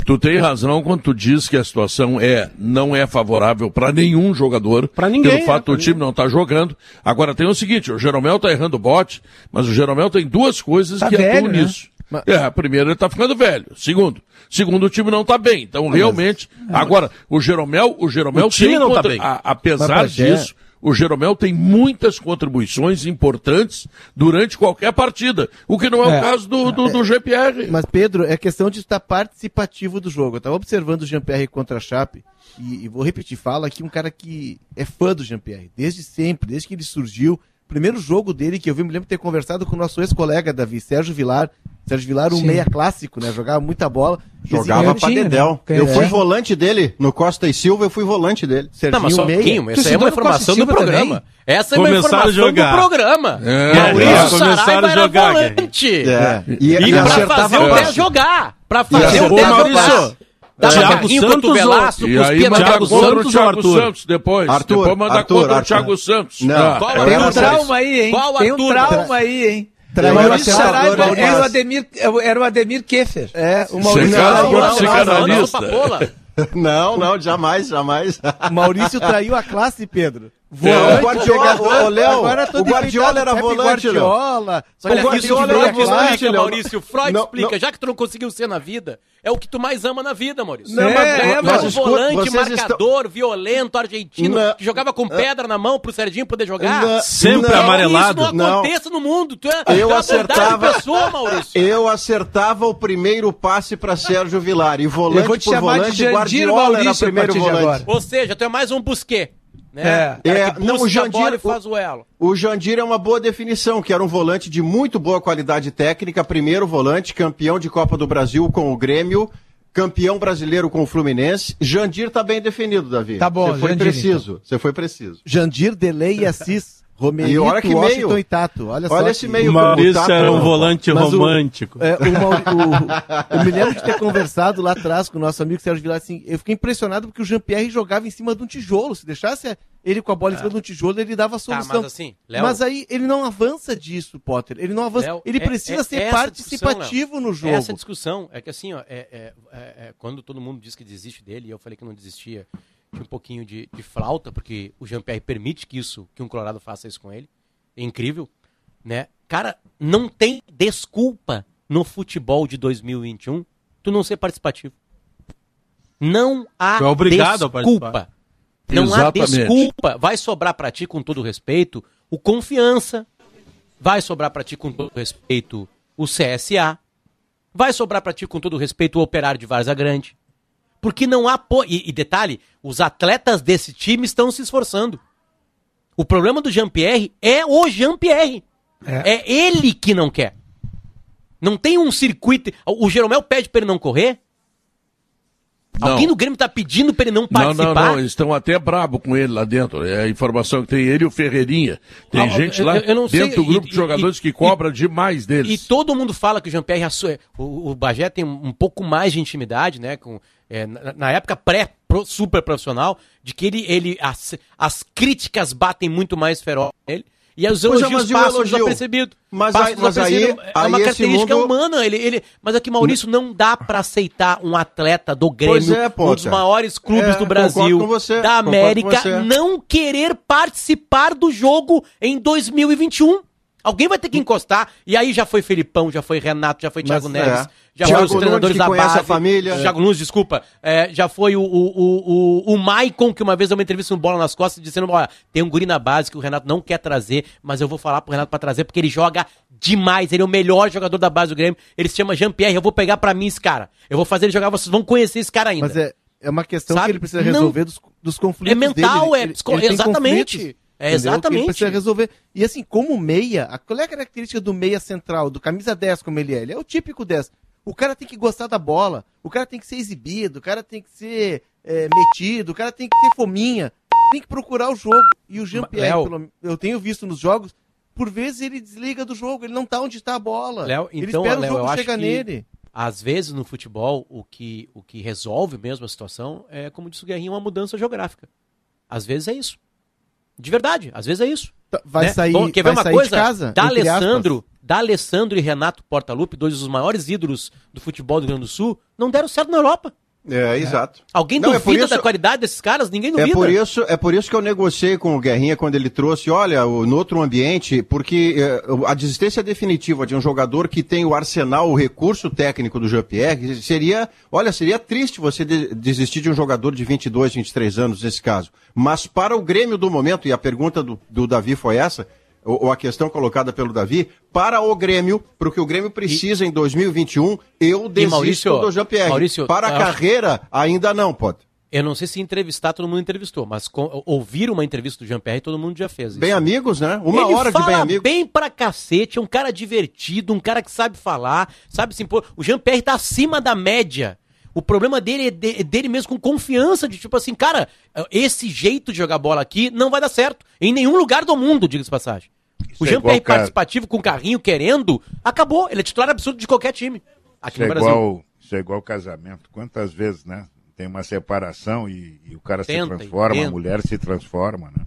Tu tem razão quando tu diz que a situação é não é favorável para nenhum jogador. Pra ninguém, Pelo fato é, do time não estar jogando. Agora tem o seguinte, o Jeromel tá errando o bote, mas o Jeromel tem duas coisas Tá que velho, atuam né? nisso. É, a primeira, ele tá ficando velho. Segundo, segundo o time não tá bem. Então, realmente, agora, o Jeromel, o Jeromel O time tem não tá contra- bem. a- apesar Mas, disso, o Jeromel tem muitas contribuições importantes durante qualquer partida. O que não é, É. o caso do, do, do GPR. Mas, Pedro, é questão de estar participativo do jogo. Eu estava observando o Jean-Pierre contra a Chape e, e vou repetir, fala aqui um cara que é fã do Jean-Pierre, desde sempre, desde que ele surgiu. Primeiro jogo dele que eu vi, me lembro de ter conversado com o nosso ex-colega, Davi, Sérgio Vilar. Sérgio Vilar, um Sim. meia clássico, né? Jogava muita bola. Jogava pra tinha, Dedéu. né? Eu fui É. volante dele, no Costa e Silva, eu fui volante dele. Serginho Não, mas só um meia. pouquinho, essa aí é uma informação do programa. também. Essa é uma Começaram informação jogar. do programa. É, Maurício é. Começaram a Saraiva era jogar, volante. É. E, E, e pra fazer o. Dé jogar. Pra fazer o acertava Dé Jogar. Dava Thiago Santos cotovelaço, E aí manda Thiago contra Santos o ou Thiago Arthur? Santos depois. Arthur, depois manda Arthur, contra o Arthur. Thiago Santos. Não. Ah, Qual é é Tem um trauma aí, hein? Qual Tem um trauma aí, hein? Traiu Maurício Saraiva era o Ademir, era o Ademir Keffer. É, o Maurício, cara- traiu, Agora a você classe, cara- Não, não, jamais, jamais. o Maurício traiu a classe, Pedro. O Guardiola, ô, Léo, o Guardiola era volante, Léo. Guardiola. Só Olha, que isso Guardiola Freud era volante, explica, Léo. Maurício. Freud Não, explica. não. Já que tu não conseguiu ser na vida, é o que tu mais ama na vida, Maurício. Não, mas- é, é, mas mas um escuta, volante, marcador, violento, argentino, Não. que jogava com pedra na mão pro Serginho poder jogar. Não. Sempre Não. amarelado. Isso não aconteça no mundo. Tu é, tu é Eu uma bondade acertava- pessoa, Maurício. Eu acertava o primeiro passe para Sérgio Vilar. E Eu volante vou te por chamar de volante, Jandir Guardiola era Maurício a primeiro de volante. Ou seja, tu é mais um busquê. Né? É. É, não, o Jandir- faz o elo. O Jandir é uma boa definição, que era um volante de muito boa qualidade técnica, primeiro volante, campeão de Copa do Brasil com o Grêmio, campeão brasileiro com o Fluminense. Jandir tá bem definido, Davi. Tá bom, Você foi Jandir, preciso, você foi preciso. Jandir, Delay e Assis. Romerito, E olha que Washington meio. e Tato. Olha, só Olha esse meio O Maurício Tato- era um volante Mas o- romântico. É, o Mauri- o- eu me lembro de ter conversado lá atrás com o nosso amigo Sérgio Vilar, assim, eu fiquei impressionado porque o Jean-Pierre jogava em cima de um tijolo, se deixasse ele com a bola em cima de um tijolo, ele dava a Tá, solução. mas assim, Léo, Mas aí ele não avança disso, Potter, ele não avança, Léo, ele é- precisa é- ser participativo no jogo. Essa discussão é que assim, ó, é, é- é- é, quando todo mundo diz que desiste dele, e eu falei que não desistia, um pouquinho de, de flauta, porque o Jean-Pierre permite que isso, que um Colorado faça isso com ele. É incrível, né? Cara, não tem desculpa no futebol de 2021 tu não ser participativo. Não há é desculpa. Não Exatamente. há desculpa. Vai sobrar pra ti, com todo respeito, o confiança. Vai sobrar pra ti, com todo respeito, o CSA. Vai sobrar pra ti, com todo respeito, o Operário de Varza Grande. Porque não há. Po... E, e detalhe, os atletas desse time estão se esforçando. O problema do Jean-Pierre é o Jean-Pierre. É. É. ele que não quer. Não tem um circuito. O Jeromel pede pra ele não correr? Não. Alguém no Grêmio tá pedindo pra ele não Não, participar? não, não, eles estão até brabo com ele lá dentro. É a informação que tem ele e o Ferreirinha. Tem Ah, gente lá eu- eu não sei, dentro do grupo e- de jogadores e- que e- cobra demais deles. E todo mundo fala que o Jean-Pierre é, o, o Bagé tem um, pouco mais de intimidade, né? Com, é, na, na época pré-super profissional, de que ele, ele as, as críticas batem muito mais feroz nele. E aí os elogios é, passam desapercebidos. Mas, aí, mas aí, é uma característica mundo... humana. Ele, ele... Mas aqui, Maurício, não dá para aceitar um atleta do Grêmio, é, um dos maiores clubes é, do Brasil, você, da América, não querer participar do jogo em 2021. Alguém vai ter que encostar. E aí já foi Felipão, já foi Renato, já foi Thiago Mas, Neves, é. já Thiago foi os treinadores da base. A família. Thiago Nunes, desculpa. É, já foi o, o, o, o, Maicon, que uma vez deu uma entrevista no Bola nas Costas, dizendo: olha, tem um guri na base que o Renato não quer trazer, mas eu vou falar pro Renato pra trazer, porque ele joga demais. Ele é o melhor jogador da base do Grêmio. Ele se chama Jean-Pierre. Eu vou pegar pra mim esse cara. Eu vou fazer ele jogar, vocês vão conhecer esse cara ainda. Mas é, é uma questão Sabe? que ele precisa resolver não, dos, dos conflitos. É mental, dele. é. Ele, ele exatamente. É, exatamente. Ele precisa resolver. E assim, como meia, qual é a característica do meia central, do camisa 10 como ele é? Ele é o típico 10. O cara tem que gostar da bola, o cara tem que ser exibido, o cara tem que ser é, metido, o cara tem que ter fominha, tem que procurar o jogo. E o Jean-Pierre, eu tenho visto nos jogos, por vezes ele desliga do jogo, ele não tá onde está a bola. Léo, então, ele espera Léo, o jogo chegar nele. Às vezes no futebol, o que, o que resolve mesmo a situação é, como disse o Guerrinho, uma mudança geográfica. Às vezes é isso. De verdade, às vezes é isso. Tá, vai né? sair, Bom, quer ver uma coisa? casa? Da Alessandro, da Alessandro e Renato Portaluppi, dois dos maiores ídolos do futebol do Rio Grande do Sul, não deram certo na Europa. É, é, exato. Alguém não, é duvida é isso, da qualidade desses caras? Ninguém duvida. É por, isso, é por isso que eu negociei com o Guerrinha quando ele trouxe, olha, no outro ambiente, porque é, a desistência definitiva de um jogador que tem o arsenal, o recurso técnico do Jean-Pierre, seria, olha, seria triste você de, desistir de um jogador de 22, 23 anos nesse caso. Mas para o Grêmio do momento, e a pergunta do, do Davi foi essa, ou, a questão colocada pelo Davi, para o Grêmio, para o que o Grêmio precisa e, em 2021, eu desisto Maurício, do Jean-Pierre. Para a carreira, ainda não, pode. Eu não sei se entrevistar, todo mundo entrevistou, mas com, ouvir uma entrevista do Jean-Pierre, todo mundo já fez. Isso. Bem amigos, né? Uma Ele hora de bem amigos. bem pra cacete, é um cara divertido, um cara que sabe falar, sabe se impor. O Jean-Pierre tá acima da média. O problema dele é, de, é dele mesmo com confiança, de tipo assim, cara, esse jeito de jogar bola aqui não vai dar certo. Em nenhum lugar do mundo, diga-se passagem. Isso o é Jean-Pierre participativo com carrinho querendo, acabou. Ele é titular absoluto de qualquer time. Aqui isso no é Brasil. Igual, isso é igual casamento. Quantas vezes, né? Tem uma separação e, e o cara tenta, se transforma, a mulher se transforma, né?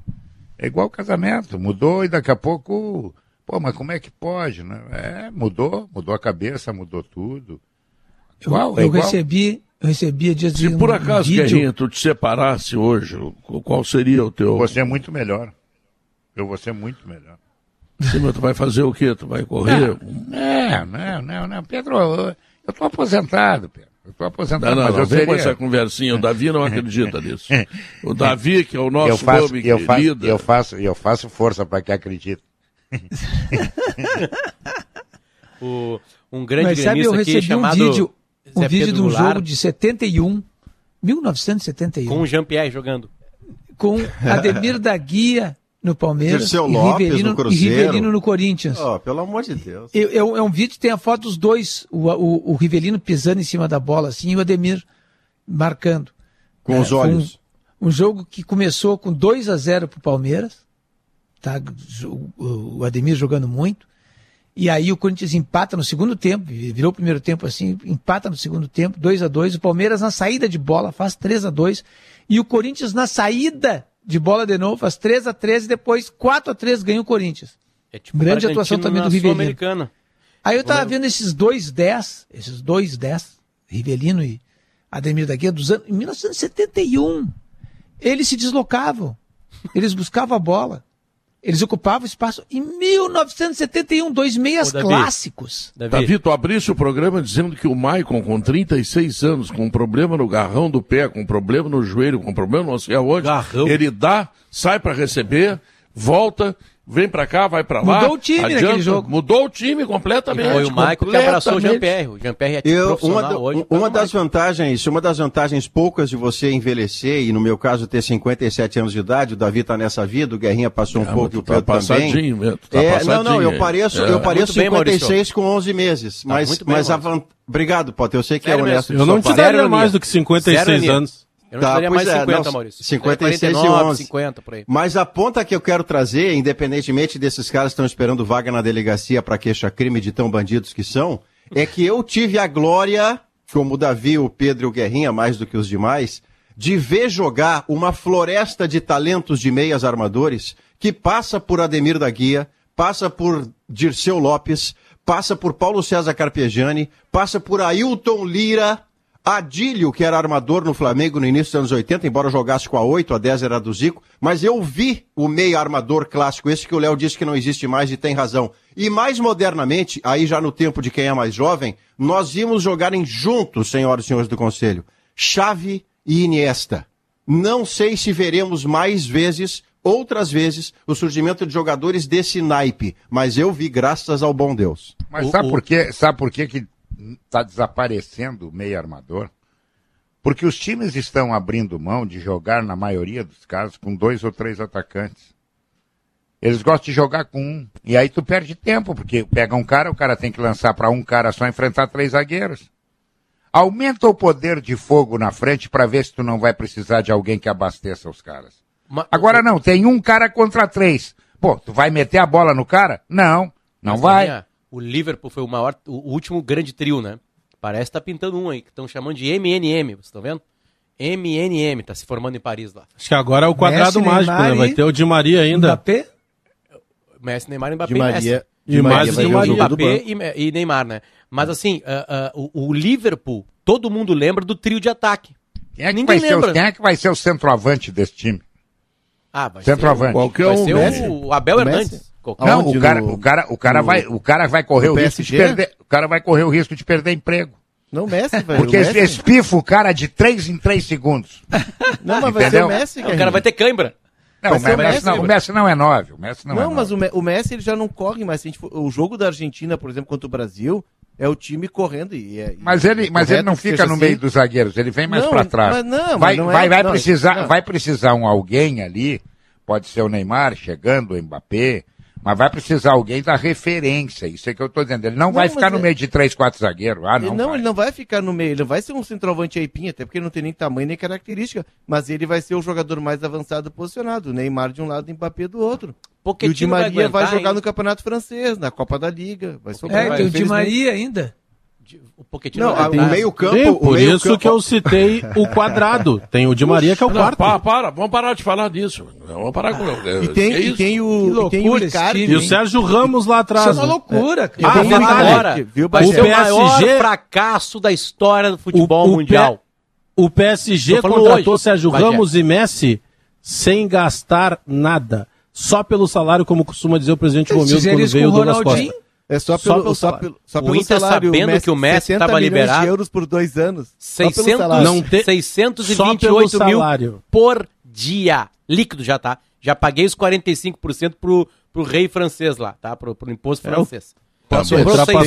É igual casamento. Mudou e daqui a pouco. Pô, mas como é que pode, né? É, mudou, mudou a cabeça, mudou tudo. Igual, eu, eu é recebi, eu recebi dias Se por acaso, vídeo... Guerrinha, tu te separasse hoje, qual seria o teu. Você é muito melhor. Eu vou ser muito melhor. Sim, mas tu vai fazer o quê? Tu vai correr? Não, não, não, não. Pedro, eu estou aposentado, Pedro. Eu estou aposentado. Não, não, mas não, eu seria... com essa conversinha. O Davi não acredita nisso. O Davi, que é o nosso eu faço, nome eu faço, lida... Eu faço, eu faço força para que acredite. o, um grande mas sabe, eu recebi chamado... um vídeo, um vídeo de um jogo de 71, 1971. Com o Jean-Pierre jogando. Com Ademir da Guia no Palmeiras Dirceu e Lopes Rivelino, no Cruzeiro. E Rivelino no Corinthians. Oh, pelo amor de Deus. É, é, um, é um vídeo que tem a foto dos dois, o, o, o, Rivelino pisando em cima da bola assim e o Ademir marcando. Com é, os olhos. Um, um, jogo que começou com 2 a 0 para o Palmeiras, tá? o, o Ademir jogando muito, e aí o Corinthians empata no segundo tempo, virou o primeiro tempo assim, empata no segundo tempo, 2 a 2 o Palmeiras na saída de bola faz 3 a 2 e o Corinthians na saída de bola de novo, faz 3 a 3 e depois 4 a 3 ganha o Corinthians. É tipo Grande atuação também do Rivelino. Aí eu tava vendo esses dois 10, esses dois 10, Rivelino e Ademir da Guia, dos anos, em 1971. Eles se deslocavam, eles buscavam a bola. Eles ocupavam espaço em 1971, dois meias Ô, Davi, clássicos. Davi. Davi, tu abrisse o programa dizendo que o Maicon, com 36 anos, com um problema no garrão do pé, com um problema no joelho, com um problema não sei aonde, garrão. ele dá, sai para receber, volta, vem pra cá, vai pra lá. Mudou o time adianta, naquele jogo. Mudou o time completamente. E foi o Michael que abraçou o Jean-Pierre. O Jean-Pierre é Eu, uma, da, hoje. Uma das vantagens, uma das vantagens poucas de você envelhecer, e no meu caso ter 57 anos de idade, o Davi tá nessa vida, o Guerrinha passou um é, pouco e o tá Pedro tá também. Mesmo, tá é, não, não, eu pareço, é. eu pareço 56 bem, com 11 meses. Tá mas, bem, mas a van... Obrigado, Potter, eu sei que é Sério é honesto. Eu não te daria mais do que 56 anos. Eu não tá, daria mais é, 50, não, Maurício. 56 49, e 11. 50, por aí. Mas a ponta que eu quero trazer, independentemente desses caras que estão esperando vaga na delegacia para queixa-crime de tão bandidos que são, é que eu tive a glória, como o Davi, o Pedro e o Guerrinha, mais do que os demais, de ver jogar uma floresta de talentos de meias armadores que passa por Ademir da Guia, passa por Dirceu Lopes, passa por Paulo César Carpegiani, passa por Ailton Lira, Adílio, que era armador no Flamengo no início dos anos 80, embora jogasse com a 8, a 10 era do Zico, mas eu vi o meio armador clássico, esse que o Léo disse que não existe mais e tem razão. E mais modernamente, aí já no tempo de quem é mais jovem, nós vimos jogarem juntos, senhoras e senhores do Conselho, Chave e Iniesta. Não sei se veremos mais vezes, outras vezes, o surgimento de jogadores desse naipe, mas eu vi graças ao bom Deus. Mas sabe por quê? Sabe por quê que está desaparecendo o meio armador? Porque os times estão abrindo mão de jogar, na maioria dos casos, com dois ou três atacantes. Eles gostam de jogar com um. E aí tu perde tempo, porque pega um cara, o cara tem que lançar para um cara só enfrentar três zagueiros. Aumenta o poder de fogo na frente para ver se tu não vai precisar de alguém que abasteça os caras. Ma- Agora não, tem um cara contra três. Pô, tu vai meter a bola no cara? Não, não Mas, vai. Rafinha, O Liverpool foi o maior, o último grande trio, né? Parece que tá pintando um aí, que estão chamando de MNM, vocês estão vendo? MNM, tá se formando em Paris lá. Acho que agora é o quadrado Messi, mágico, Neymar né? Vai e ter o Di Maria ainda. Mbappé? Messi, Neymar, Mbappé Di e Maria, Messi. Di E Maria Di Maria. Mbappé e, e Neymar, né? Mas assim, ah, ah, o, o Liverpool, todo mundo lembra do trio de ataque. Quem é que, Ninguém vai ser, o- lembra. quem é que vai ser o centroavante desse time? Ah, vai Centroavante. ser, o- Qualquer vai um. ser o Abel O Hernandes. Messi? Qualquer- Não, o cara, No- o cara, o cara no- vai, o cara vai correr o risco de perder, o cara vai correr o risco de perder emprego. Não, o Messi, velho. Porque o esse, Messi. esse pifa o cara de 3 em 3 segundos. Não, mas vai ser o Messi, o cara vai ter cãibra. Não, o ser o Messi, Messi, não, o? Messi não é 9. O Messi não, Não, é mas nove. o, Me- o Messi ele já não corre mais. For- o jogo da Argentina, por exemplo, contra o Brasil, é o time correndo e é- Mas ele, é mas ele não fica no assim. meio dos zagueiros, ele vem mais Não, pra trás. mas não, mas vai, não é- vai, vai não, precisar, não. vai precisar um alguém ali, pode ser o Neymar chegando, o Mbappé, mas vai precisar alguém da referência. Isso é que eu tô dizendo. Ele não, Não, vai ficar no é- meio de três, quatro zagueiros. Ah, Ele não. não, vai. ele não vai ficar no meio, ele não vai ser um centroavante aipim, até porque ele não tem nem tamanho nem característica, mas ele vai ser o jogador mais avançado posicionado, o Neymar de um lado e Mbappé do outro. e o Di Maria vai, aguentar, jogar hein? no Campeonato Francês, na Copa da Liga, vai sobrar. É, tem o Di. Maria ainda. O Pochettino Não, o meio campo, Sim, o por meio isso campo, que eu citei o quadrado. Tem o Di Maria que é o Não, quarto. para, para, vamos parar de falar disso. Vamos parar com E tem, que e tem Que o, e tem o loucura time, E o Sérgio Ramos lá Isso é atrás. uma né? loucura, E cara. Ah, o agora. viu, Vai Bagé? ser o PSG maior fracasso da história do futebol O- o mundial. O PSG contratou hoje, Sérgio Bagé. Ramos e Messi sem gastar nada. Só pelo salário, como costuma dizer o presidente Romildo quando veio o o Douglas Ronaldinho. Costa. É só Só pelo, pelo só salário. pelo, só O pelo Inter salário. sabendo que o Messi 60 tava milhões liberado. de euros por dois anos. Só pelo 600, salário. Não te- 628 só pelo mil salário. por dia. Líquido já tá. Já paguei os 45% pro, pro rei francês lá, tá? Pro, pro imposto É, o- francês. Ultrapassou um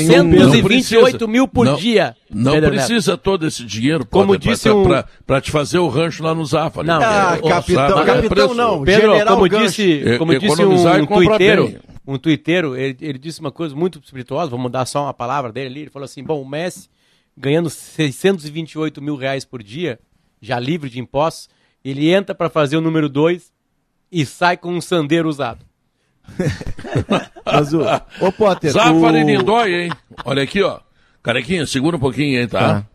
628 mil por Não- dia. Não Pedro Neto. precisa todo esse dinheiro Como disse pra, um- pra, pra te fazer o rancho lá no Zafari. Não, Ah, capitão, sabe, é capitão preço. não, Pedro, general como Gancho. disse, E- como disse um comprar tuiteiro, bem. Um tuiteiro, ele, ele disse uma coisa muito espirituosa, vou mudar só uma palavra dele ali, ele falou assim, bom, o Messi ganhando 628 mil reais por dia, já livre de impostos, ele entra para fazer o número 2 e sai com um sandeiro usado. Mas o, ô Potter, Zafari o... Lindói, hein? Olha aqui, ó. Carequinha, segura um pouquinho aí, tá? Tá.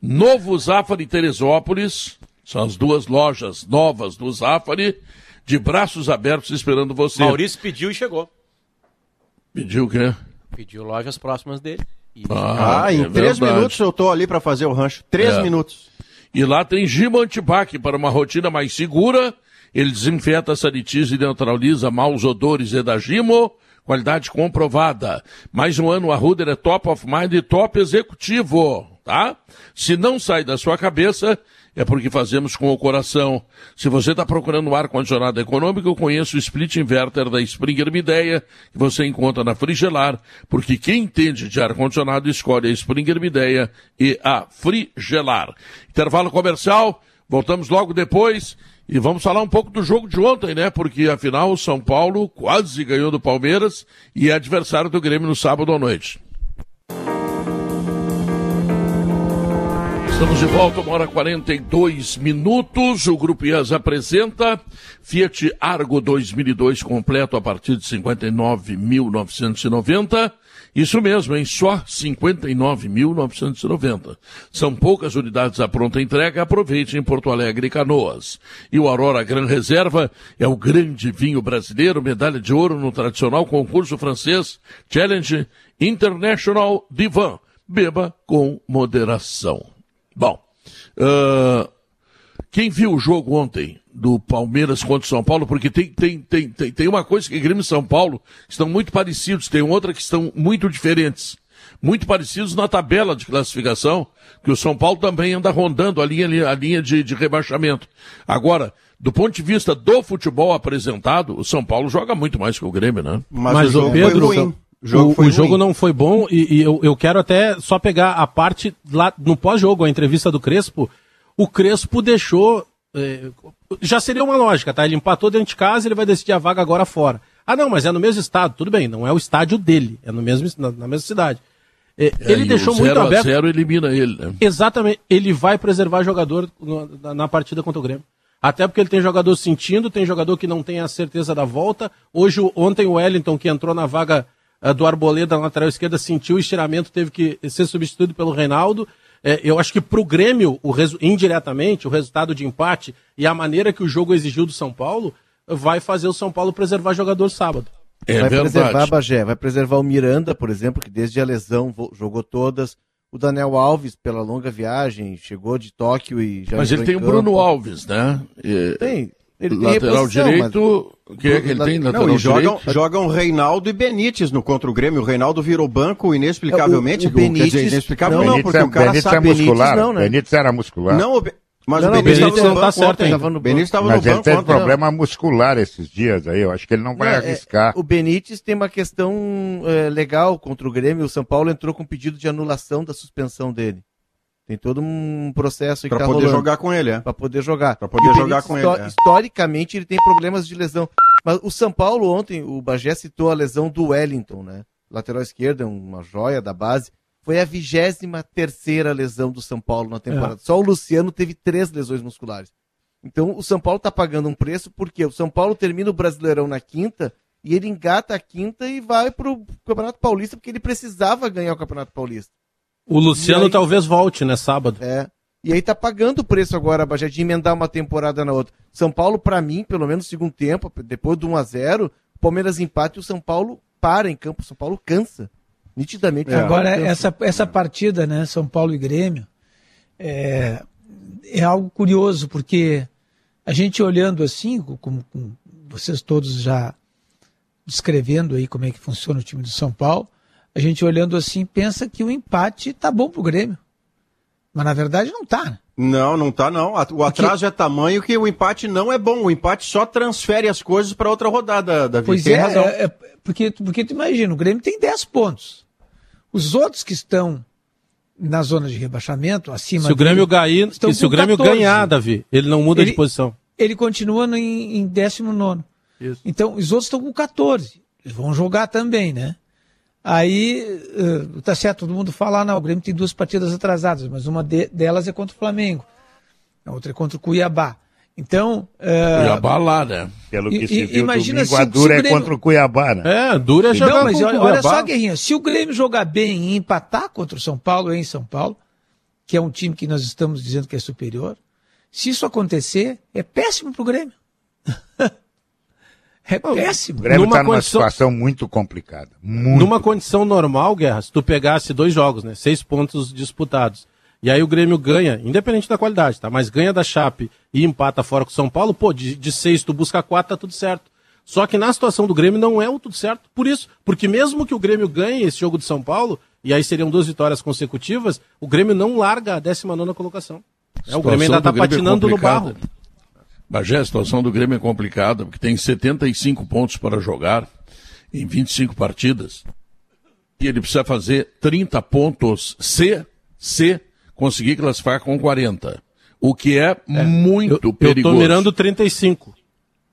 Novo Zafari Teresópolis. São as duas lojas novas do Zafari, de braços abertos esperando você. Maurício pediu e chegou. Pediu o quê? Pediu lojas próximas dele. E Ah, em é três verdade. minutos eu tô ali pra fazer o rancho. Três É. minutos. E lá tem Gimo Antibac para uma rotina mais segura. Ele desinfeta, sanitiza e neutraliza maus odores e da Gimo. Qualidade comprovada. Mais um ano a Ruder é top of mind e top executivo, tá? Se não sai da sua cabeça, é porque fazemos com o coração. Se você está procurando um ar-condicionado econômico, eu conheço o split inverter da Springer Mideia, que você encontra na Frigelar, porque quem entende de ar-condicionado escolhe a Springer Mideia e a Frigelar. Intervalo comercial, voltamos logo depois e vamos falar um pouco do jogo de ontem, né? Porque afinal o São Paulo quase ganhou do Palmeiras e é adversário do Grêmio no sábado à noite. Estamos de volta, uma hora 42 minutos. O Grupo IAS apresenta Fiat Argo 2002 completo a partir de 59.990. Isso mesmo, em só 59.990. São poucas unidades à pronta entrega. Aproveite em Porto Alegre e Canoas. E o Aurora Gran Reserva é o grande vinho brasileiro, medalha de ouro no tradicional concurso francês Challenge International Divan. Beba com moderação. Bom, uh, quem viu o jogo ontem do Palmeiras contra o São Paulo, porque tem, tem, tem, tem, tem uma coisa que Grêmio e São Paulo estão muito parecidos, tem outra que estão muito diferentes. Muito parecidos na tabela de classificação, que o São Paulo também anda rondando a linha, a linha de, de rebaixamento. Agora, do ponto de vista do futebol apresentado, o São Paulo joga muito mais que o Grêmio, né? Mas, Mas o, Pedro, o jogo, o, o jogo não foi bom e, e eu, eu, quero até só pegar a parte lá no pós-jogo, a entrevista do Crespo. O Crespo deixou. Eh, já seria uma lógica, tá? Ele empatou dentro de casa ele vai decidir a vaga agora fora. Ah, não, mas é no mesmo estado. Tudo bem, não é o estádio dele, é no mesmo, na, na mesma cidade. Eh, é, ele deixou muito aberto. zero elimina ele, né? Exatamente. Ele vai preservar jogador na, na partida contra o Grêmio. Até porque ele tem jogador sentindo, tem jogador que não tem a certeza da volta. Hoje, ontem o Wellington, que entrou na vaga do Arboleda na lateral esquerda sentiu o estiramento, teve que ser substituído pelo Reinaldo. É, eu acho que para o Grêmio, o indiretamente, o resultado de empate e a maneira que o jogo exigiu do São Paulo vai fazer o São Paulo preservar jogador sábado. É vai verdade. preservar Bagé, vai preservar o Miranda, por exemplo, que desde a lesão jogou todas. O Daniel Alves, pela longa viagem, chegou de Tóquio e já. Mas ele tem o Bruno Alves, né? E... Tem, ele lateral direito, mas... que, é que ele tem lateral não, jogam, jogam Reinaldo e Benítez no contra o Grêmio. O Reinaldo virou banco inexplicavelmente. O, o Benítez, dizer, inexplicável não, porque o cara Benítez sabe é muscular. Benítez, não, né? Benítez era muscular. Não, mas não, o Benítez, não tá certo ontem. Tava no Benítez estava no banco ele teve problema muscular esses dias aí. Eu acho que ele não vai não, arriscar. É, o Benítez tem uma questão é, legal contra o Grêmio. O São Paulo entrou com pedido de anulação da suspensão dele. Tem todo um processo para tá poder rolando. jogar com ele, é. Para poder jogar. Para poder jogar com ele. É. Historicamente ele tem problemas de lesão. Mas o São Paulo ontem, o Bagé citou a lesão do Wellington, né? Lateral esquerdo, é uma joia da base. Foi a vigésima terceira lesão do São Paulo na temporada. É. Só o Luciano teve três lesões musculares. Então o São Paulo está pagando um preço porque o São Paulo termina o Brasileirão na quinta e ele engata a quinta e vai para o Campeonato Paulista porque ele precisava ganhar o Campeonato Paulista. O Luciano aí, talvez volte, né, sábado. É. E aí tá pagando o preço agora, Bajé, de emendar uma temporada na outra. São Paulo, para mim, pelo menos no segundo tempo, depois do 1x0, o Palmeiras empate e o São Paulo para em campo. O São Paulo cansa. Nitidamente. É. Agora, essa, essa partida, né, São Paulo e Grêmio, é, é algo curioso, porque a gente olhando assim, como, como vocês todos já descrevendo aí como é que funciona o time do São Paulo, a gente olhando assim pensa que o empate tá bom pro Grêmio. Mas na verdade não tá. Né? Não, não tá não. O atraso porque... é tamanho que o empate não é bom. O empate só transfere as coisas para outra rodada, Davi. Pois tem é, razão. É, é, porque, porque tu imagina, o Grêmio tem 10 pontos. Os outros que estão na zona de rebaixamento, acima Se o Grêmio, ganhar, se o Grêmio ganhar, Davi, ele não muda ele, de posição. Ele continua no, em, em 19. Então, os outros estão com 14. Eles vão jogar também, né? Aí, uh, tá certo, todo mundo fala, ah, não, o Grêmio tem duas partidas atrasadas, mas uma de, delas é contra o Flamengo, a outra é contra o Cuiabá. Então. Uh, Cuiabá lá, né? Pelo que e, se viu, imagina domingo, se, a Dura se é Grêmio... contra o Cuiabá, né? É, Dura é jogar Não, mas olha, olha, só, Guerrinha, se o Grêmio jogar bem e empatar contra o São Paulo em São Paulo, que é um time que nós estamos dizendo que é superior, se isso acontecer, é péssimo pro Grêmio. É péssimo. O Grêmio está numa condição... situação muito complicada. Muito. Numa condição normal, Guerra, se tu pegasse dois jogos, né? Seis pontos disputados. E aí o Grêmio ganha, independente da qualidade, tá? Mas ganha da Chape e empata fora com o São Paulo, pô, de, de seis tu busca quatro, tá tudo certo. Só que na situação do Grêmio não é o tudo certo. Por isso, porque mesmo que o Grêmio ganhe esse jogo de São Paulo, e aí seriam duas vitórias consecutivas, o Grêmio não larga a 19 colocação. É, o Grêmio ainda tá é patinando é no barro. Bagé, a situação do Grêmio é complicada, porque tem 75 pontos para jogar em 25 partidas. E ele precisa fazer 30 pontos se, se conseguir classificar com 40. O que é, é muito eu, perigoso. Eu tô mirando 35.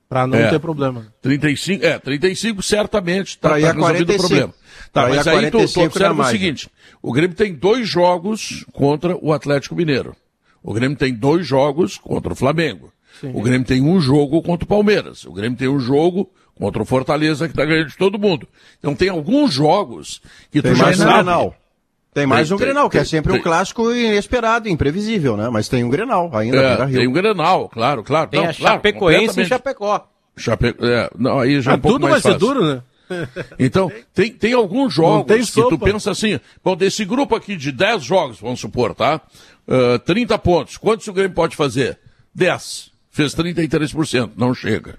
Pra não É. ter problema. 35, é, 35 certamente tá, ir tá a resolvido o 45. problema. Tá, Pra mas aí tu, tu 45 observa é o mais, seguinte, o Grêmio tem dois jogos contra o Atlético Mineiro. O Grêmio tem dois jogos contra o Flamengo. O Grêmio tem um jogo contra o Palmeiras. O Grêmio tem um jogo contra o Fortaleza que tá ganhando de todo mundo. Então tem alguns jogos que Tem tu já mais um sabe. Grenal. Tem mais Tem- um Grenal, que é tem- sempre tem- um clássico inesperado, imprevisível, né? Mas tem um Grenal ainda, É, tem um Grenal, claro, claro. Tem Não, a claro, Chapecoense e. Chapecó. Chape... É, não, aí já é Ah, um pouco tudo vai mais ser fácil. duro, né? Então, tem, tem alguns jogos tem que tu pensa assim, bom, desse grupo aqui de 10 jogos, vamos supor, tá? Ah, 30 pontos. Quantos o Grêmio pode fazer? 10. Fez 33%. Não chega.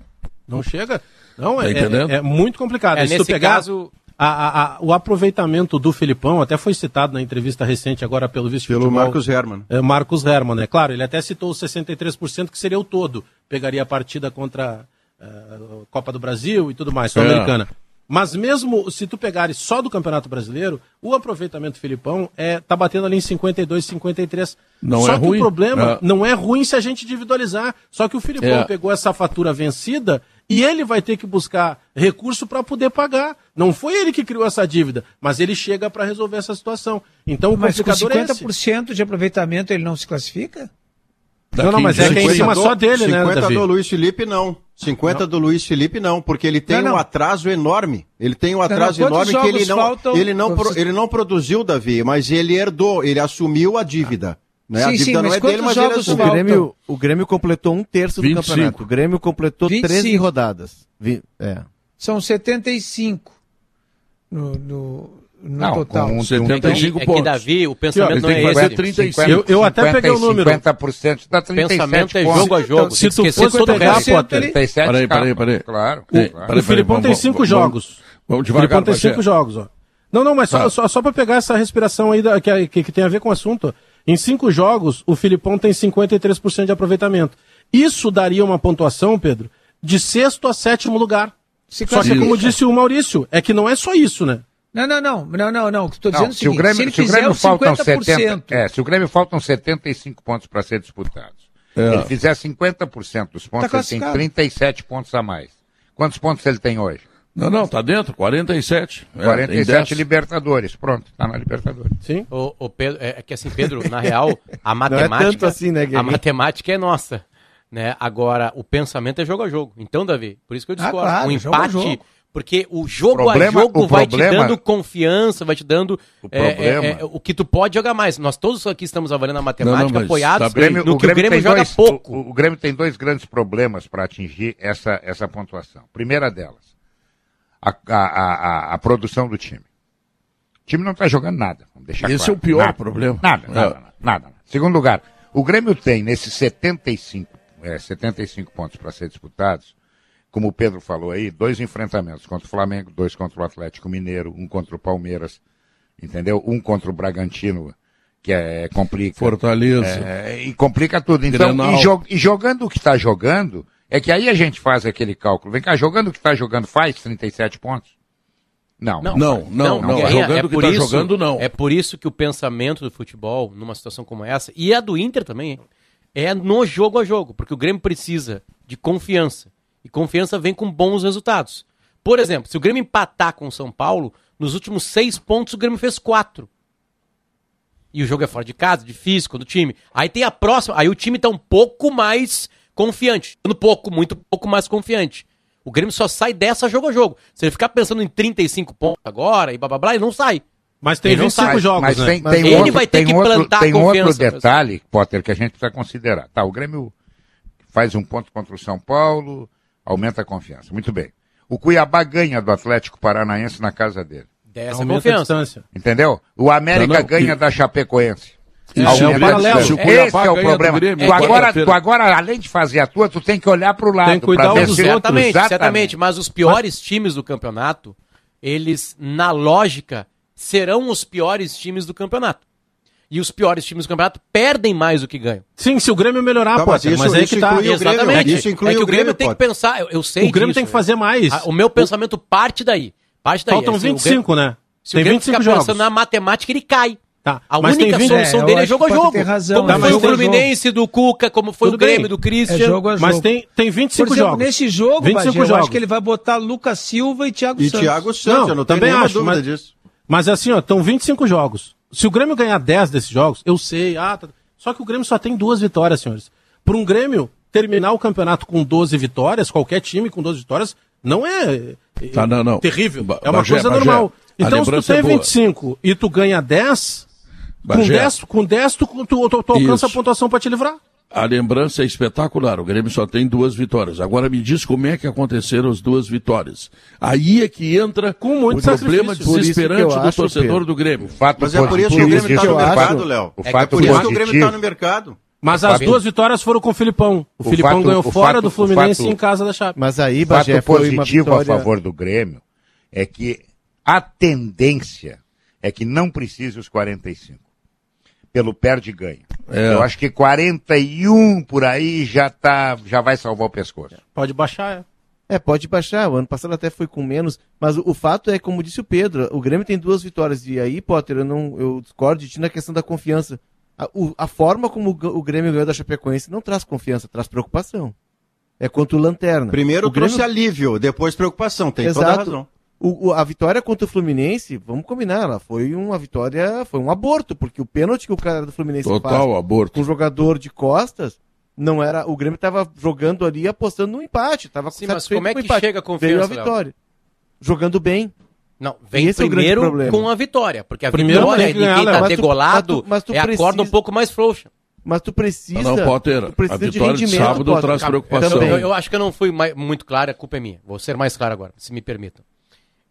Não chega. Não, Tá é, entendendo? é, é muito complicado. É, se nesse pegar caso- a- a- a- o aproveitamento do Filipão, até foi citado na entrevista recente agora pelo vice Pelo Marcos Herman. É, Marcos Herman, né? Claro, ele até citou os 63% que seria o todo. Pegaria a partida contra eh, a Copa do Brasil e tudo mais, Sul-Americana. Mas mesmo se tu pegares só do Campeonato Brasileiro, o aproveitamento do Filipão é, tá batendo ali em 52, 53. Não só é que ruim. o problema É. não é ruim se a gente individualizar. Só que o Filipão É. pegou essa fatura vencida e ele vai ter que buscar recurso para poder pagar. Não foi ele que criou essa dívida, mas ele chega para resolver essa situação. Então o Mas com complicador é esse. 50% de aproveitamento ele não se classifica? Não, não, mas é que é em cima só dele, né, 50 Davi? do Luiz Felipe, não. 50 do Luiz Felipe, não, porque ele tem Não, não. um atraso enorme. Ele tem um atraso não, enorme que ele não, faltam? ele, não pro- ele não produziu, Davi, mas ele herdou, ele assumiu a dívida. Né? a Sim, dívida sim, não mas é dele, mas ele O assumiu. faltam? Grêmio, o Grêmio completou um terço do 25. campeonato. O Grêmio completou 25. 13 rodadas. Vi- É. São 75 no, no, no Não, total. com um- 75 É que, pontos. Davi, o pensamento não tem é que fazer esse. 35. Eu- eu até peguei o número. 50% dá O 37 pensamento é jogo a jogo. Então, tem se que tu fosse todo o pegar, resto. Potter, 37 Peraí, peraí, peraí. Claro, O- claro. peraí, o Filipão vamos- tem cinco vamos- jogos. Vamos O devagar, Filipão tem Bagé. cinco jogos, ó. Não, não, mas só, Tá. só, só para pegar essa respiração aí da- que, que, que tem a ver com o assunto. ó. Em cinco jogos, o Filipão tem 53% de aproveitamento. Isso daria uma pontuação, Pedro, de sexto a sétimo lugar. Se Só que, como disse o Maurício, é que não é só isso, né? Não, não, não, não, não, não. Estou dizendo Não, o se o seguinte, Grêmio, se ele se o fizer Grêmio faltam 50%, 70, é, se o Grêmio faltam 75 pontos para ser disputados. É. Ele fizer 50% dos pontos, Tá ele tem classificado. 37 pontos a mais. Quantos pontos ele tem hoje? Não, não, tá dentro, 47. É, tem 47 10. Libertadores. Pronto, tá na Libertadores. Sim. O, o Pedro, é, é que assim, Pedro, na real, a Não é matemática. tanto assim, né, A matemática é nossa. Né? Agora, o pensamento é jogo a jogo. Então, Davi, por isso que eu discordo. claro, o jogo empate. jogo. Porque o jogo Problema- a jogo vai problema- te dando confiança, vai te dando O é, problema- é, é, o que tu pode jogar mais. Nós todos aqui estamos avaliando a matemática, Não, não, apoiados tá bem. no que o Grêmio tem joga dois, pouco. O, o Grêmio tem dois grandes problemas para atingir essa, essa pontuação. Primeira delas, a, a, a, a- a produção do time. O time não está jogando nada. Vamos deixar Esse claro. é o pior Nada. problema. Nada, É. nada, nada, nada. Segundo lugar, o Grêmio tem nesses 75, é, 75 pontos para ser disputados, como o Pedro falou aí, dois enfrentamentos contra o Flamengo, dois contra o Atlético Mineiro, um contra o Palmeiras, entendeu? Um contra o Bragantino, que é complica. Fortaleza. É, e complica tudo. Então, e, jo- e jogando o que está jogando, é que aí a gente faz aquele cálculo. Vem cá, jogando o que está jogando, faz 37 pontos? Não. Não, não, não. Guerrinha, Jogando o que por tá isso- jogando, não. É por isso que o pensamento do futebol, numa situação como essa, e a do Inter também, hein, é no jogo a jogo, porque o Grêmio precisa de confiança. E confiança vem com bons resultados. Por exemplo, se o Grêmio empatar com o São Paulo, nos últimos seis pontos o Grêmio fez quatro. E o jogo é fora de casa, difícil, quando o time. Aí tem a próxima, aí o time tá um pouco mais confiante. Um pouco, muito pouco mais confiante. O Grêmio só sai dessa jogo a jogo. Se ele ficar pensando em 35 pontos agora e blá blá blá, ele não sai. Mas tem Ele não 25 sai, jogos, Mas né? tem, tem ele outro, vai ter tem que outro, plantar a tem outro confiança, detalhe, Potter, que a gente precisa considerar. Tá, o Grêmio faz um ponto contra o São Paulo, aumenta a confiança. Muito bem. O Cuiabá ganha do Atlético Paranaense na casa dele. Dessa Aumenta a confiança. distância. Entendeu? O América Não, não, ganha e- da Chapecoense. Aumenta é o a paralelo. distância. Se o Cuiabá Esse é o ganha do problema. Grêmio, tu, agora, quarta-feira. tu agora, além de fazer a tua, tu tem que olhar pro lado. Tem que cuidar pra ver uns se- dos Certamente, Exatamente. certamente. Mas os piores times do campeonato, eles, na lógica, serão os piores times do campeonato. E os piores times do campeonato perdem mais do que ganham. Sim, se o Grêmio melhorar, Tá, pode mas isso- Mas aí que tá. o Grêmio, Exatamente. Isso inclui é que o o Grêmio Grêmio, tem que pensar, eu, eu sei O Grêmio disso. tem que fazer mais. Ah, O meu pensamento parte daí. Parte daí. Faltam Assim, o 25, né? Se o Tem Grêmio 25 ficar jogos. pensando na matemática, ele cai. Tá. A mas única solução é, dele é jogo a jogo. Razão, como tá, foi o Fluminense do Cuca, como foi Tudo o Grêmio bem. do Christian. É jogo a jogo. Mas tem, tem 25 Por exemplo, jogos. Nesse jogo, 25 Bagé, jogos. eu acho que ele vai botar Lucas Silva e Thiago e Santos. E Thiago Santos, não, eu não também acho, mas, disso. Mas assim, ó, estão 25 jogos. Se o Grêmio ganhar 10 desses jogos, eu sei, ah, tá... só que o Grêmio só tem duas vitórias, senhores. Por um Grêmio terminar o campeonato com 12 vitórias, qualquer time com 12 vitórias, não é tá, não, não. terrível. É uma Bagé, coisa Bagé. normal. Então, se tu tem é 25 e tu ganha 10, com 10, com 10 tu, tu, tu, tu alcança Isso. a pontuação para te livrar. A lembrança é espetacular. O Grêmio só tem duas vitórias. Agora me diz como é que aconteceram as duas vitórias. Aí é que entra Com muito o problema desesperante do acho, torcedor Pedro. do Grêmio. Mas é por isso que o Grêmio está no mercado, Léo. É por isso que o Grêmio está no mercado. Mas o as fato... duas vitórias foram com o Filipão. O, o Filipão fato, ganhou fora fato, do Fluminense em casa da Chape. Mas aí, Bagé, o fato positivo vitória... a favor do Grêmio é que a tendência é que não precise os 45. Pelo perde ganha. É. Eu acho que 41 por aí já tá, já vai salvar o pescoço. Pode baixar, é. É, pode baixar. O ano passado até foi com menos. Mas o, o, fato é, como disse o Pedro, o Grêmio tem duas vitórias. E aí, Potter, eu, não, eu discordo de ti na questão da confiança. A, o, a forma como o, o Grêmio ganhou da Chapecoense não traz confiança, traz preocupação. É contra o Lanterna. Primeiro o trouxe Grêmio... alívio, depois preocupação. Tem Exato. toda a razão. O, o, a vitória contra o Fluminense, vamos combinar, ela foi uma vitória, foi um aborto, porque o pênalti que o cara do Fluminense Total faz aborto. com o jogador de costas, não era, o Grêmio estava jogando ali apostando no empate, estava Sim, mas como é que empate. chega a confiança, Veio a vitória. Léo? Jogando bem. Não, vem Esse primeiro é com a vitória, porque a primeiro vitória de quem tá degolado mas tu, mas tu é precisa... a corda um pouco mais frouxa. Mas tu precisa. Não, não Potter, tu precisa a vitória de, de sábado Potter. traz preocupação. Eu, eu, acho que eu não fui mais, muito claro, a culpa é minha. Vou ser mais claro agora, se me permitam.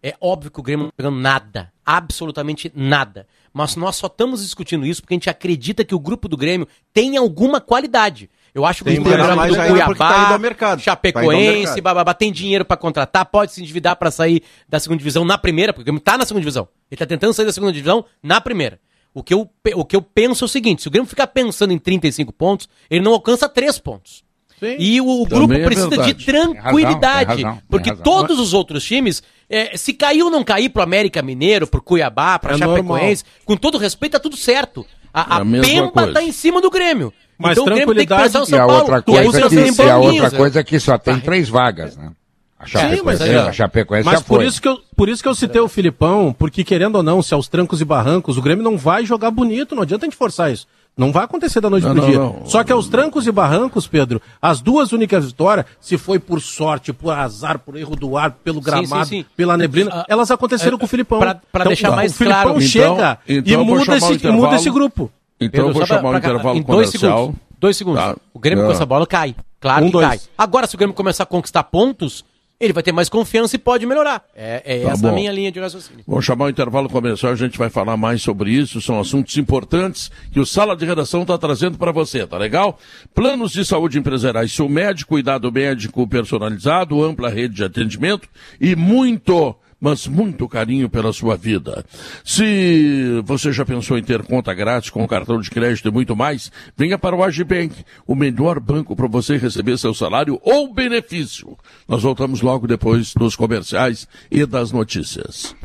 É óbvio que o Grêmio não está pegando nada, absolutamente nada. Mas nós só estamos discutindo isso porque a gente acredita que o grupo do Grêmio tem alguma qualidade. Eu acho que tem o mais do Cuiabá, tá mercado. Chapecoense, tá bababá, tem dinheiro para contratar, pode se endividar para sair da segunda divisão na primeira, porque o Grêmio tá na segunda divisão. Ele tá tentando sair da segunda divisão na primeira. O que eu, o que eu penso é o seguinte, se o Grêmio ficar pensando em 35 pontos, ele não alcança 3 pontos. Sim. E o, grupo é precisa de tranquilidade. Tem razão, tem razão, porque todos os outros times, é, se cair ou não cair pro América Mineiro, pro Cuiabá, pra é Chapecoense, normal. com todo respeito, tá tudo certo. A, a, a pemba coisa. tá em cima do Grêmio. Mas então o Grêmio tem que pensar o São e a Paulo. Outra coisa e, que, e a outra coisa é que só tem três vagas, né? A Chapecoense, Sim, mas, aí, a Chapecoense mas já por foi. Isso que eu, por isso que eu citei o Filipão, porque querendo ou não, se aos trancos e barrancos, o Grêmio não vai jogar bonito, não adianta a gente forçar isso. Não vai acontecer da noite não, pro não, dia. Não. Só que aos trancos e barrancos, Pedro, as duas únicas vitórias, se foi por sorte, por azar, por erro do ar, pelo gramado, sim, sim, sim. pela neblina, uh, elas aconteceram uh, com o Filipão. Para então, deixar mais o Filipão claro. chega então, então e, muda esse, e muda esse grupo. Então Pedro, eu vou chamar o intervalo em dois segundos. Dois segundos. Tá. O Grêmio com essa bola cai. Claro um, que dois. cai. Agora, se o Grêmio começar a conquistar pontos, ele vai ter mais confiança e pode melhorar. É, é tá essa bom. a minha linha de raciocínio. Vamos chamar o intervalo comercial, a gente vai falar mais sobre isso. São assuntos importantes que o Sala de Redação está trazendo para você, tá legal? Planos de saúde empresariais, seu médico, cuidado médico personalizado, ampla rede de atendimento e muito mas muito carinho pela sua vida. Se você já pensou em ter conta grátis com cartão de crédito e muito mais, venha para o Agibank, o melhor banco para você receber seu salário ou benefício. Nós voltamos logo depois dos comerciais e das notícias.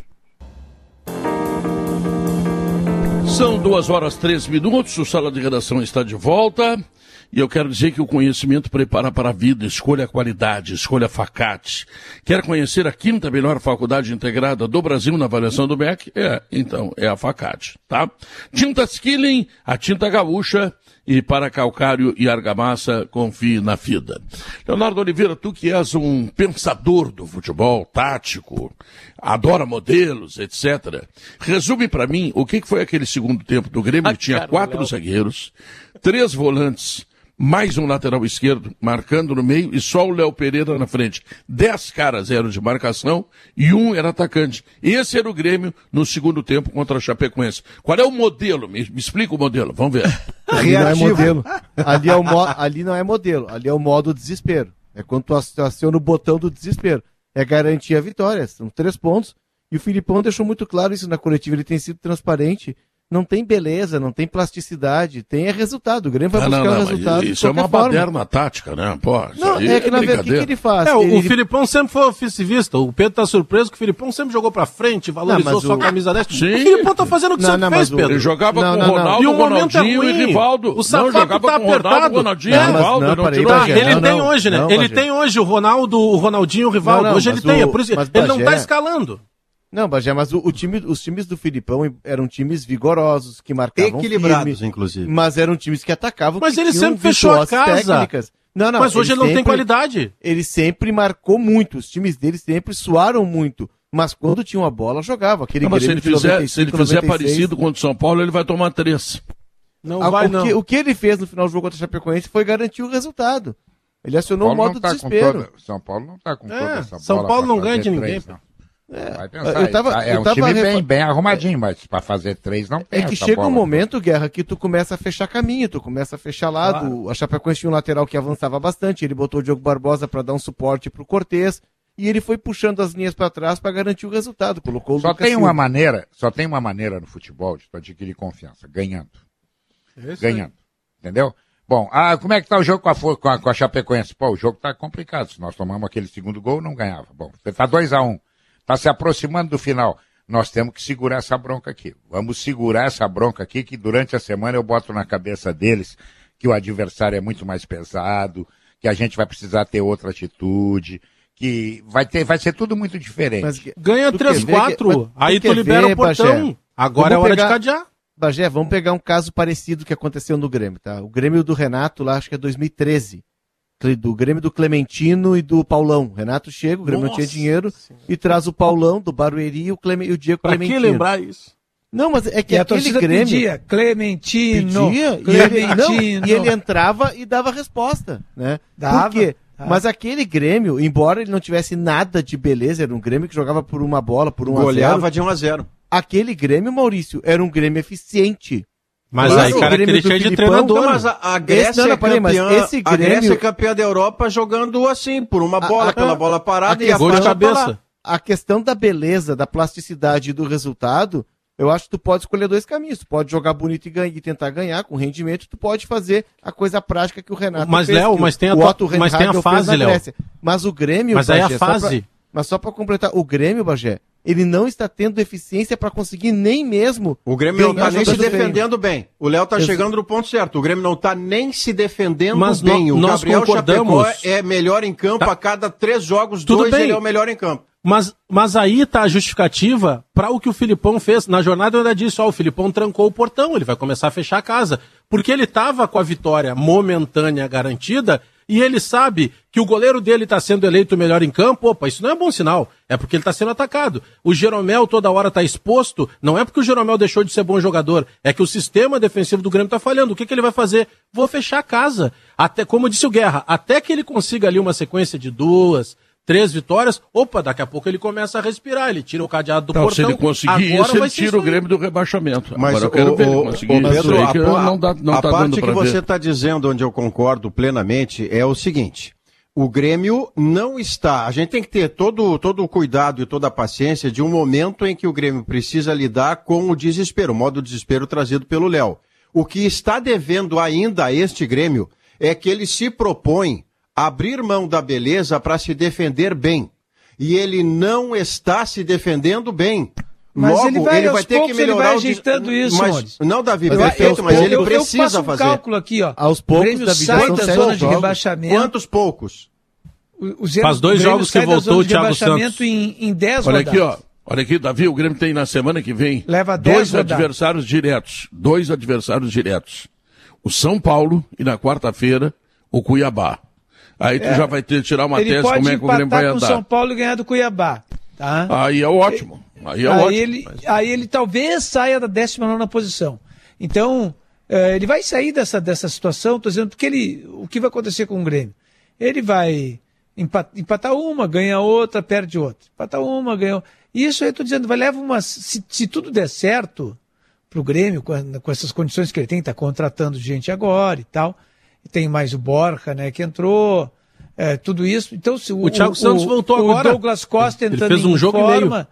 São duas horas três minutos, o Sala de Redação está de volta. E eu quero dizer que o conhecimento prepara para a vida. Escolha a qualidade, escolha Facate. Quer conhecer a quinta melhor faculdade integrada do Brasil na avaliação do MEC? É, então, é a Facate, tá? Tinta Skilling, a tinta gaúcha. E para calcário e argamassa, confie na FIDA. Leonardo Oliveira, tu que és um pensador do futebol, tático, adora modelos, etc. Resume para mim o que foi aquele segundo tempo do Grêmio, que tinha quatro zagueiros, três volantes mais um lateral esquerdo marcando no meio e só o Léo Pereira na frente. Dez caras eram de marcação e um era atacante. Esse era o Grêmio no segundo tempo contra a Chapecoense. Qual é o modelo? Me, me explica o modelo, vamos ver. ali não é modelo. Ali, é o mo... ali não é modelo, ali é o modo desespero. É quando tu aciona o botão do desespero. É garantir a vitória. São três pontos. E o Filipão deixou muito claro isso na coletiva. Ele tem sido transparente não tem beleza, não tem plasticidade, tem é resultado. O Grêmio vai Ah, buscar não, o não, mas resultado. de isso é uma forma. baderna tática, né? Pô, Não, é que na verdade, o que, que ele faz? É, o, ele, o Filipão sempre foi ofensivista. O Pedro tá surpreso que o Filipão sempre jogou pra frente, valorizou Não, sua o- camisa 10. Sim. O Filipão tá fazendo o que Não, sempre não, fez, o- Pedro. Ele jogava Não, com não, não. Ronaldo, E o momento é Ronaldinho ruim. e Rivaldo. O não sapato jogava tá com Ronaldo, apertado. Ronaldinho Não, e Rivaldo. não, não Bagé, ele não, tem não, hoje, né? não, ele tem hoje o Ronaldo, o Ronaldinho e o Rivaldo. Não, não, hoje ele tem, é o- por isso ele não tá escalando. Não, Bagé, mas o, o time, os times do Filipão eram times vigorosos, que marcavam Equilibrados, firme, inclusive. mas eram times que atacavam. Mas que ele sempre fechou a casa. técnicas. Não, não, Mas hoje ele não tem qualidade. Ele sempre marcou muito, os times dele sempre suaram muito, mas quando tinham a bola, jogava. Aquele Não, mas se ele fizer, se ele 95, fizer 96. parecido contra o São Paulo, ele vai tomar três. Não Ah, vai, o, não. Que, o que ele fez no final do jogo contra o Chapecoense foi garantir o resultado. Ele acionou o Paulo modo tá desespero. toda- São Paulo não tá com É, toda essa São bola Paulo pra não ganha de ninguém, três, não. Vai pensar, eu tava- tá- é eu um tava time refa- bem, bem arrumadinho, mas pra fazer três não tem É que chega bola. um momento, Guerra, que tu começa a fechar caminho, tu começa a fechar lado. A Chapecoense tinha um lateral que avançava bastante, ele botou o Diogo Barbosa para dar um suporte pro Cortez, e ele foi puxando as linhas para trás para garantir o resultado. Colocou o Só Lucas tem Silva. uma maneira, só tem uma maneira no futebol de tu adquirir confiança, ganhando. ganhando. Entendeu? Bom, ah, como é que tá o jogo com a, com a, com a Chapecoense? Pô, o jogo tá complicado. Se nós tomamos aquele segundo gol, não ganhava. Bom, você tá 2 a 1 um, tá se aproximando do final. Nós temos que segurar essa bronca aqui. Vamos segurar essa bronca aqui, que durante a semana eu boto na cabeça deles que o adversário é muito mais pesado, que a gente vai precisar ter outra atitude, que vai ter, vai ser tudo muito diferente. Mas, Ganha Tu quer ver 3-4, que- mas tu aí tu libera ver, o portão. Bagé? Agora é Vamos hora pegar- de cadear. Bagé, vamos pegar um caso parecido que aconteceu no Grêmio, tá? O Grêmio do Renato, lá acho que é 2013. Do Grêmio do Clementino e do Paulão. Renato chega, o Grêmio não tinha Nossa dinheiro, e traz o Paulão do Barueri e o, Cleme, e o Diego Pra que Clementino. lembrar isso? Não, mas é que E aquele Grêmio... pedia, Clementino, pedia, e ele, não, Clementino. e ele entrava e dava resposta, né? Dava, Por quê? dava. Mas aquele Grêmio, embora ele não tivesse nada de beleza, era um Grêmio que jogava por uma bola, por um a zero, Goleava de 1 a 0 aquele Grêmio, Maurício, era um Grêmio eficiente. Mas Esse aí, Grêmio característica do é de treinador. não, mas a, a Grécia, Esse- não, não, é mas campeã, esse a Grécia Grêmio- é campeã da Europa jogando assim, por uma bola, a- pela bola parada a e a de tá cabeça. A questão da beleza, da plasticidade e do resultado, eu acho que tu pode escolher dois caminhos. Tu pode jogar bonito e, ganhar, e tentar ganhar com rendimento, tu pode fazer a coisa prática que o Renato Mas, fez, Léo, que mas tem a o Otto mas tem a fase, Léo. Mas o Grêmio, Mas aí a Bagé, só pra- fase. mas só para completar, o Grêmio, Bagé, ele não está tendo eficiência para conseguir nem mesmo O Grêmio não tá ganhar nem se jogando bem. defendendo bem. O Léo tá Exa- chegando no ponto certo. O Grêmio não tá nem se defendendo Mas bem. o nós Gabriel concordamos. Chapecó é melhor em campo Tá. a cada três jogos, Tudo dois bem. ele é o melhor em campo. Mas, mas aí tá a justificativa para o que o Filipão fez. Na jornada eu ainda disse, ó, o Filipão trancou o portão, ele vai começar a fechar a casa. Porque ele tava com a vitória momentânea garantida e ele sabe que o goleiro dele está sendo eleito o melhor em campo. Opa, isso não é bom sinal. É porque ele está sendo atacado. O Jeromel toda hora está exposto. Não é porque o Jeromel deixou de ser bom jogador. É que o sistema defensivo do Grêmio está falhando. O que, que ele vai fazer? Vou fechar a casa. Até, como disse o Guerra, até que ele consiga ali uma sequência de duas, três vitórias, opa, daqui a pouco ele começa a respirar, ele tira o cadeado do Então, se portão. ele conseguir Agora isso, ele vai ser tira isso o. Grêmio do rebaixamento. Mas Agora eu quero o, ver ele o, conseguir o isso Pedro, aí, a, não dá, não a tá parte que você está dizendo, onde eu concordo plenamente, é o seguinte: o Grêmio não está. A gente tem que ter todo, todo o cuidado e toda a paciência de um momento em que o Grêmio precisa lidar com o desespero, o modo desespero trazido pelo Léo. O que está devendo ainda a este Grêmio é que ele se propõe abrir mão da beleza para se defender bem. E ele não está se defendendo bem. Mas Logo, ele vai, aos ter que poucos, ele melhorar vai o ajeitando isso, mas, Maurício. Não, Davi, Eu- perfeito, eu- mas eu- ele eu- eu precisa faço um fazer. cálculo aqui, ó. Aos o poucos, Grêmio Davi, sai da zona de jogos. rebaixamento. Quantos poucos? O- o Faz dois o jogos que voltou o Thiago Santos. Em, em 10 Olha rodadas. aqui, ó. Olha aqui, Davi, o Grêmio tem na semana que vem Leva dez dois rodadas. adversários diretos. Dois adversários diretos. O São Paulo e na quarta-feira o Cuiabá. Aí tu já vai ter que tirar uma É. Ele tese como é que o Grêmio vai empatar com o andar. São Paulo e ganhar do Cuiabá. Tá? Aí é ótimo. Aí é aí, ótimo. ele, Mas- aí ele talvez saia da 19 posição. Então, eh, ele vai sair dessa, dessa situação, tô dizendo, porque ele, o que vai acontecer com o Grêmio? Ele vai empa- empatar uma, ganha outra, perde outra. Empatar uma, ganha outra. Isso aí eu tô dizendo, vai levar umas. Se, se tudo der certo pro Grêmio, com, com essas condições que ele tem, tá contratando gente agora e tal. Tem mais o Borja, né, que entrou. eh, tudo isso. Então, se o, O Thiago Santos voltou o agora. Douglas Costa Ele entrando fez um em jogo e forma, meio.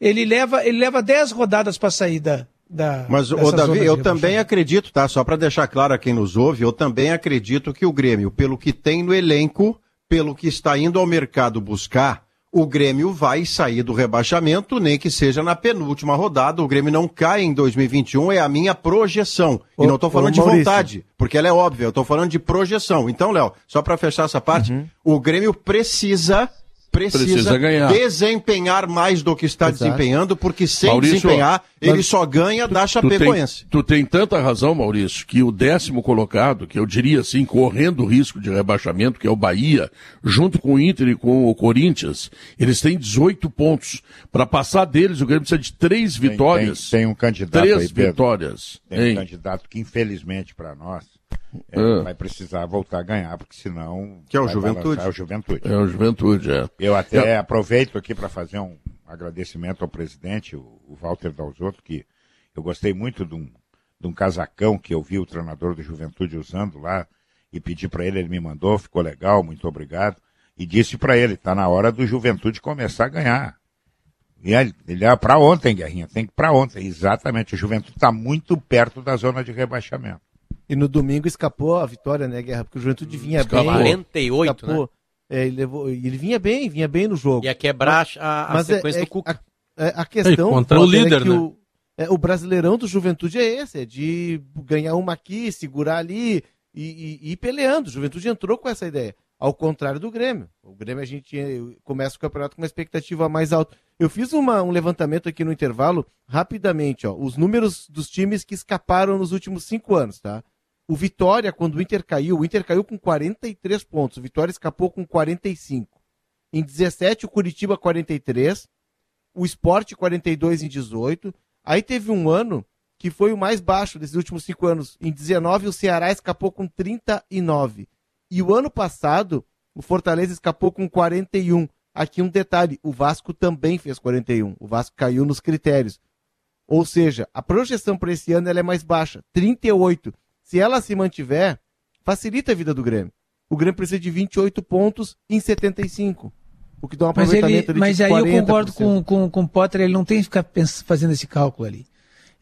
ele leva ele leva 10 rodadas para sair da, da. Mas, ô, Davi, eu também acredito, tá? Só para deixar claro a quem nos ouve, eu também acredito que o Grêmio, pelo que tem no elenco, pelo que está indo ao mercado buscar, o Grêmio vai sair do rebaixamento, nem que seja na penúltima rodada. O Grêmio não cai em 2021, é a minha projeção. Ô, e não estou falando de vontade, porque ela é óbvia, eu estou falando de projeção. Então, Léo, só para fechar essa parte, Uhum. o Grêmio precisa. Precisa, Precisa ganhar. desempenhar mais do que está Exato. desempenhando, porque sem Maurício, desempenhar, ele só ganha da Tu tem, Chapecoense. tu tem tanta razão, Maurício, que o décimo colocado, que eu diria assim, correndo o risco de rebaixamento, que é o Bahia, junto com o Inter e com o Corinthians, eles têm 18 pontos. Para passar deles, o Grêmio precisa de três Tem- vitórias. Tem, tem um candidato três aí, vitórias. Tem um hein? candidato que, infelizmente, para nós, é, Ah. vai precisar voltar a ganhar, porque senão. Que é o Juventude. balançar o Juventude. É o Juventude, é. Eu até aproveito aqui para fazer um agradecimento ao presidente, o, o Walter Dalzotto, que eu gostei muito de um, de um casacão que eu vi o treinador do Juventude usando lá e pedi para ele, ele me mandou, ficou legal, muito obrigado. E disse para ele, tá na hora do Juventude começar a ganhar. E ele, ele é para ontem, Guerrinha, tem que para ontem. Exatamente, o Juventude está muito perto da zona de rebaixamento. E no domingo escapou a vitória, né, Guerra? Porque o Juventude vinha Escapou. bem. 48, né? escapou. É, ele, levou, ele vinha bem, vinha bem no jogo. Ia quebrar a, a Mas é- sequência é- do Cuca. A, é, a questão É, contra o Potter, líder, é que né? o, é, o brasileirão do Juventude é esse, é de ganhar uma aqui, segurar ali e, e- e ir peleando. O Juventude entrou com essa ideia. Ao contrário do Grêmio. O Grêmio a gente eh, começa o campeonato com uma expectativa mais alta. Eu fiz uma- um levantamento aqui no intervalo, rapidamente, ó. Os números dos times que escaparam nos últimos cinco anos, tá? O Vitória, quando o Inter caiu, o Inter caiu com 43 pontos. O Vitória escapou com 45. Em 17, o Curitiba 43 o Sport 42 em 18. Aí teve um ano que foi o mais baixo desses últimos cinco anos. Em 19, o Ceará escapou com 39. E o ano passado, o Fortaleza escapou com 41. Aqui um detalhe: o Vasco também fez 41. O Vasco caiu nos critérios. Ou seja, a projeção para esse ano é mais baixa, 38. Se ela se mantiver, facilita a vida do Grêmio. O Grêmio precisa de 28 pontos em 75. O que dá um Mas, ele, aproveitamento mas aí eu 40%. concordo com, com, com o Potter, ele não tem que ficar fazendo esse cálculo ali.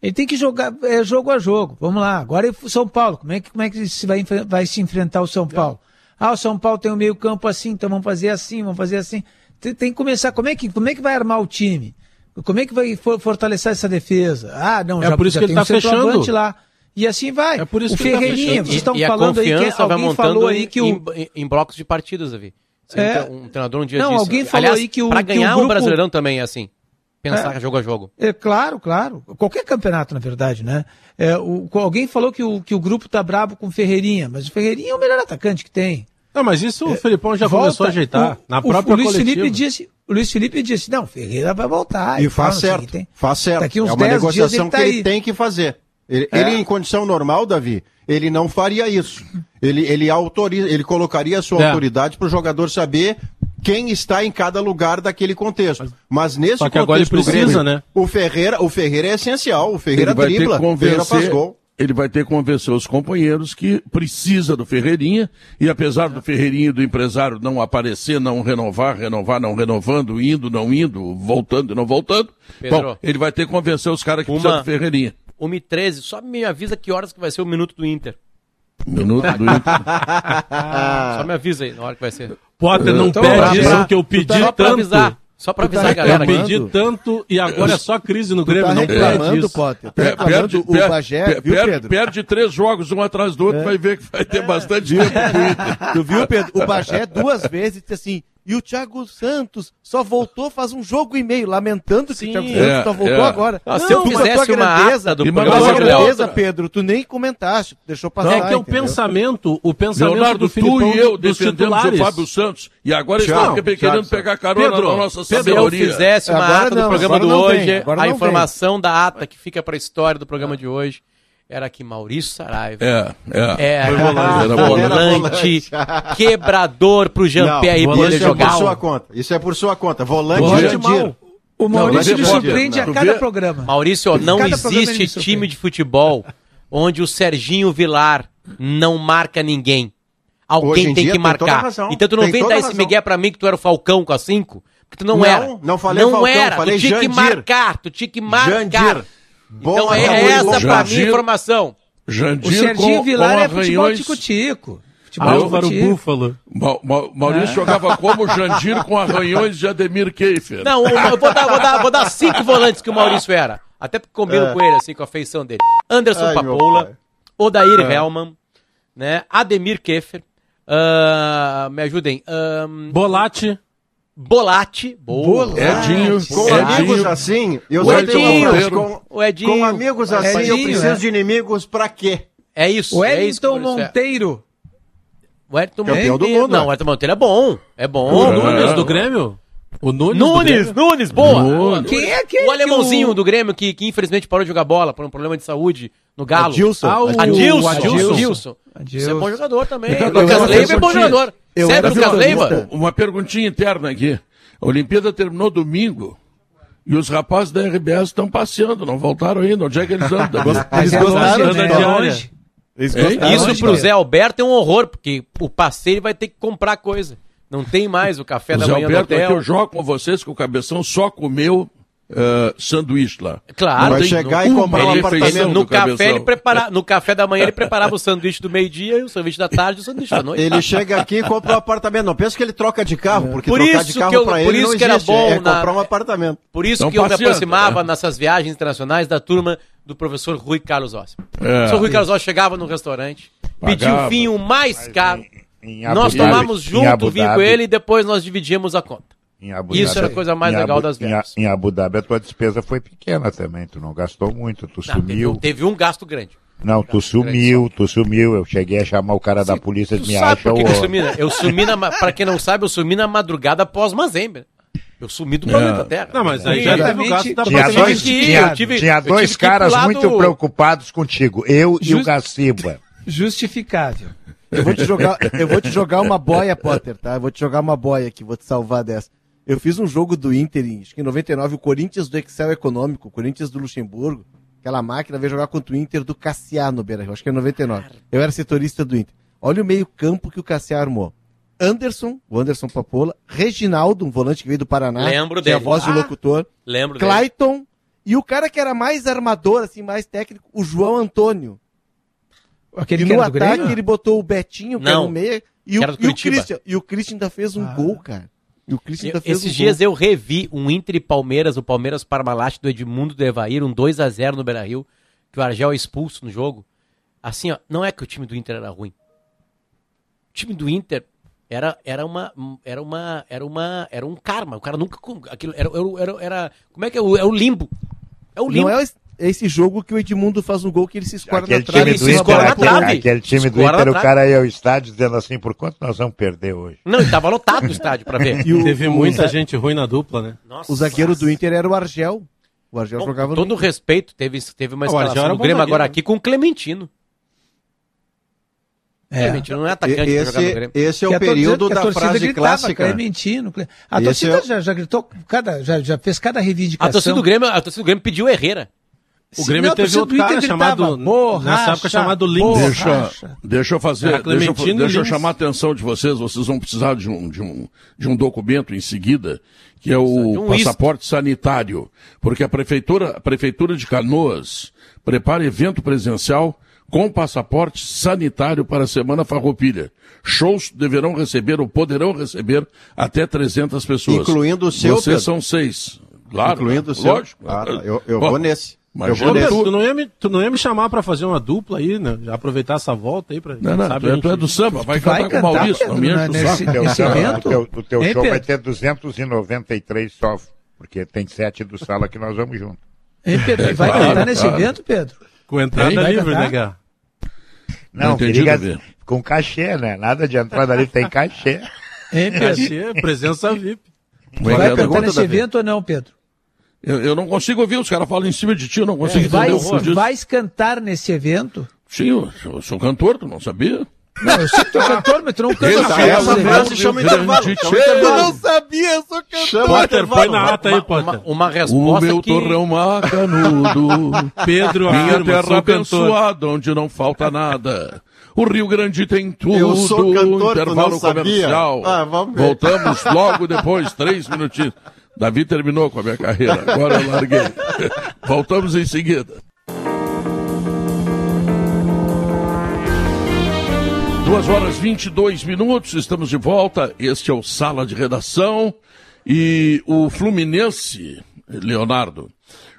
Ele tem que jogar é, jogo a jogo. Vamos lá. Agora é o São Paulo. Como é que, como é que se vai, vai se enfrentar o São Paulo? Ah, o São Paulo tem o meio campo assim, então vamos fazer assim, vamos fazer assim. Tem, tem que começar. Como é que, como é que vai armar o time? Como é que vai for- fortalecer essa defesa? Ah, não, É já, por isso já que tem ele um tá centroavante fechando. lá. E assim vai. É por isso o que tá Ferreirinha, fechando. vocês estão e falando aí que confiança vai alguém falou aí que o, em, em- blocos de partidas, Davi. É. Um treinador um dia Não, disse- alguém falou Aliás, aí que o- o ganhar o grupo- Brasileirão também é assim. Pensar jogo a jogo. É claro, claro. Qualquer campeonato, na verdade, né? É, o- alguém falou que o, que o grupo tá brabo com o Ferreirinha, mas o Ferreirinha é o melhor atacante que tem. Não, mas isso o Felipão já Volta. começou a ajeitar. O- na própria o Luiz coletiva. Felipe disse, o Luiz Felipe disse, não, Ferreira vai voltar. E faz certo, faz certo. Daqui uns é uma 10 dias negociação ele tá que aí. ele tem que fazer. Ele, É. ele, em condição normal, Davi, ele não faria isso. Ele, ele autoriza, ele colocaria a sua É. autoridade para o jogador saber quem está em cada lugar daquele contexto. Mas nesse Só que agora ele contexto do precisa, Grêmio, né? o Ferreira, o Ferreira é essencial. O Ferreira ele vai dribla, ter que o Ferreira faz convencer, gol. ele vai ter que convencer os companheiros que precisa do Ferreirinha e apesar do Ferreirinha e do empresário não aparecer, não renovar, renovar, não renovando, indo, não indo, voltando e não voltando, Pedro. bom, ele vai ter que convencer os caras que Uma- precisam do Ferreirinha. 1h13, só me avisa que horas que vai ser o minuto do Inter. Minuto do Inter. Só me avisa aí na hora que vai ser. Potter, não Então, pede pra- isso que eu pedi Só pra tanto. avisar. Só pra Tu tá avisar a galera Eu pedi tanto e agora é só crise no Tu Grêmio. tá não reclamando, pede isso. Potter. Tá Per- reclamando o per- Bagé, per- viu, perde- Pedro? Perde três jogos um atrás do outro, vai ver que vai ter bastante tempo pro Inter. Tu viu, Pedro? O Bagé duas vezes disse assim. E o Thiago Santos só voltou faz um jogo e meio, lamentando que o Thiago Santos É, só voltou é. agora. Ah, se eu a fizesse tua uma grandeza- ata do programa a Mas de grandeza, Pedro, tu nem comentaste, deixou passar. É que o entendeu? pensamento, o pensamento Leonardo, do tu Filipão e eu dos defendemos titulares. o Fábio Santos e agora estão querendo tchau. pegar carona Pedro, na nossa Se eu sabedoria. fizesse uma Agora ata não, do programa do não hoje, a não informação da ata que fica pra história do programa de hoje era que Maurício Saraiva É, é. é Foi volante, era volante, quebrador pro Jean-Pierre Não, poder isso é por jogar. sua conta. Isso é por sua conta. Volante, Volante Jandir. mal. O Maurício Não, me é surpreende bom, a cada programa. Maurício, ó, não Cada existe time de futebol onde o Serginho Vilar não marca ninguém. Alguém em tem dia que tem marcar. razão. Então tu não Tem vem dar esse migué pra mim que tu era o Falcão com a 5, porque tu não, Não, era. não falei não Falcão, era, falei tu tinha que Jandir. marcar, tu tinha que marcar. Jandir. Então é, é essa pra mim a informação. Jandir o Serginho com, Vilar com é futebol tico-tico. Álvaro Búfalo. Ma Ma Maurício é. jogava como Jandir com arranhões de Ademir Keifer. Não, eu vou dar, vou, dar, vou dar cinco volantes que o Maurício era. Até porque combino é. com ele, assim, com a feição dele. Anderson Ai, Papoula, Odair é. Hellman, né? Ademir Keffer. Uh, me ajudem. Um, Bolate. Bolate. Boa. Edinho. Com Edinho. amigos assim, eu o Edinho. Com, o Edinho. Com amigos assim, Edinho, eu preciso é. de inimigos pra quê? É isso. O é Edson é Monteiro. O Ayrton Campeão do mundo. Não, o Ayrton Monteiro é bom. É bom. O Nunes do Grêmio? O Nunes, Nunes, Nunes, boa. Nunes. Quem é que O alemãozinho o... do Grêmio que, que infelizmente parou de jogar bola por um problema de saúde no Galo. Adilson. Ah, o... Adilson. Adilson. Adilson. Adilson. Você é bom jogador também. Lucas Leiva é bom jogador. Eu Sério, Lucas Leiva? Uma perguntinha interna aqui. A Olimpíada terminou domingo. E os rapazes da RBS estão passeando, não voltaram ainda. Onde é que eles andam? Eles gostaram né? de onde? Isso pro Zé Alberto é um horror, porque o passeio vai ter que comprar coisa. Não tem mais o café o da Zé manhã Alberto, do hotel. eu jogo com vocês que o Cabeção só comeu Uh, sanduíche lá. Claro, vai chegar e comprar um apartamento no café ele prepara, no café da manhã ele preparava o sanduíche do meio-dia e o sanduíche da tarde e o sanduíche da noite. Ele chega aqui e compra um apartamento. Não pensa que ele troca de carro, porque por trocar de carro para ele por isso não que existe, era bom é na... comprar um apartamento. Por isso então, que eu me aproximava né? nessas viagens internacionais da turma do professor Rui Carlos Ossi. É. O professor Rui Carlos Ossi chegava no restaurante, pedia o vinho mais caro. Nós tomávamos junto o vinho com ele e depois nós dividíamos a conta. Isso era a coisa mais legal Abu, das viagens. Em, em, Abu Dhabi a tua despesa foi pequena também, tu não gastou muito, tu não, sumiu. Teve, teve, um gasto grande. Não, tu sumiu, tu sumiu. Eu cheguei a chamar o cara Sim, da polícia de me acha por que eu sumi, né? Eu sumi na, pra quem não sabe, eu sumi na madrugada após Mazembe. Eu sumi do planeta é. Terra. Não, mas aí já teve o gasto da tinha dois, tinha, tive, tinha dois caras muito preocupados contigo, eu Just... e o Gaciba. Justificável. Eu vou te jogar, eu vou te jogar uma boia, Potter, tá? Eu vou te jogar uma boia aqui, vou te salvar dessa. Eu fiz um jogo do Inter, em, acho que em 99, o Corinthians do Excel Econômico, o Corinthians do Luxemburgo. Aquela máquina veio jogar contra o Inter do Cassiá no Beira acho que é 99. Eu era setorista do Inter. Olha o meio-campo que o Cassiá armou. Anderson, o Anderson Papola, Reginaldo, um volante que veio do Paraná, lembro tinha dele. voz de locutor, ah, lembro Clayton dele. e o cara que era mais armador, assim, mais técnico, o João Antônio. Aquele e no ataque ele botou o Betinho, que Não, era no meio, e o, e o Christian. E o Christian ainda fez um ah. gol, cara. E o Christian eu, fez Esses um dias gol. eu revi um Inter e Palmeiras, o Palmeiras Parmalat do Edmundo do Evair, um 2 a 0 no Beira-Rio, que o Argel é expulso no jogo. Assim, ó, não é que o time do Inter era ruim. O time do Inter era, era uma era uma era uma era um karma. O cara nunca aquilo era, era, era como é que é o, é o limbo. É o limbo. Não é esse jogo que o Edmundo faz um gol que ele se escora aquele na trave. Time do Inter, aquele, na trave. aquele time do Inter, o cara ia ao estádio dizendo assim, por quanto nós vamos perder hoje? Não, ele tava lotado o estádio para ver. E o, Teve muita o, gente ruim na dupla, né? Nossa, o zagueiro nossa. do Inter era o Argel. O Argel Bom, jogava todo respeito, teve, teve uma escalação do Grêmio agora aqui com o Clementino. É. Clementino não é atacante esse, esse é o período da frase gritava, clássica. Clementino. A esse torcida é... já, já gritou, cada, já, já fez cada reivindicação. A torcida do Grêmio, a torcida do Grêmio pediu Herrera. O Grêmio não, teve outro cara chamado, borracha, nessa época chamado Lins. Deixa, deixa eu fazer, deixa, eu, deixa eu chamar a atenção de vocês, vocês vão precisar de um, de um, de um documento em seguida, que é o um passaporte isso. sanitário, porque a prefeitura, a prefeitura de Canoas prepara evento presencial com passaporte sanitário para a Semana Farroupilha. Shows deverão receber ou poderão receber até 300 pessoas. Incluindo o seu, Vocês Pedro. são seis. Claro, Incluindo o seu. Lógico. Ah, eu, eu vou nesse. Mas eu vou tu, tu, não ia me, tu não ia me chamar pra fazer uma dupla aí, né? Já aproveitar essa volta aí pra. Não, não, sabe, tu, é, tu é do samba, vai, vai cantar, com o Maurício, não me enche nesse. O teu, o teu show Pedro? vai ter 293 só, porque tem sete do sala que nós vamos junto. Hein, Pedro? É, vai claro, cantar nesse claro. evento, Pedro? Com entrada livre, né, Gá? Não, não com cachê, né? Nada de entrada livre, tem cachê. Hein, Pedro? Cachê, presença VIP. Vai cantar nesse evento ou não, Pedro? Eu, eu não consigo ouvir, os caras falam em cima de ti, eu não consigo é, vai, entender o Vais cantar nesse evento? Sim, eu, eu sou cantor, tu não sabia? Não, eu sei que tu é cantor, mas tu não canta. Essa frase chama intervalo. Eu não sabia, eu sou cantor. Potter, põe na ata aí, Potter. Uma, uma resposta O meu que... torrão macanudo. Pedro Minha terra abençoada, onde não falta nada. O Rio Grande tem tudo. Eu sou cantor, Intervalo comercial. Ah, Voltamos logo depois, três minutinhos. Davi terminou com a minha carreira, agora eu larguei. Voltamos em seguida. Duas horas 22 minutos, estamos de volta. Este é o Sala de Redação. E o Fluminense, Leonardo,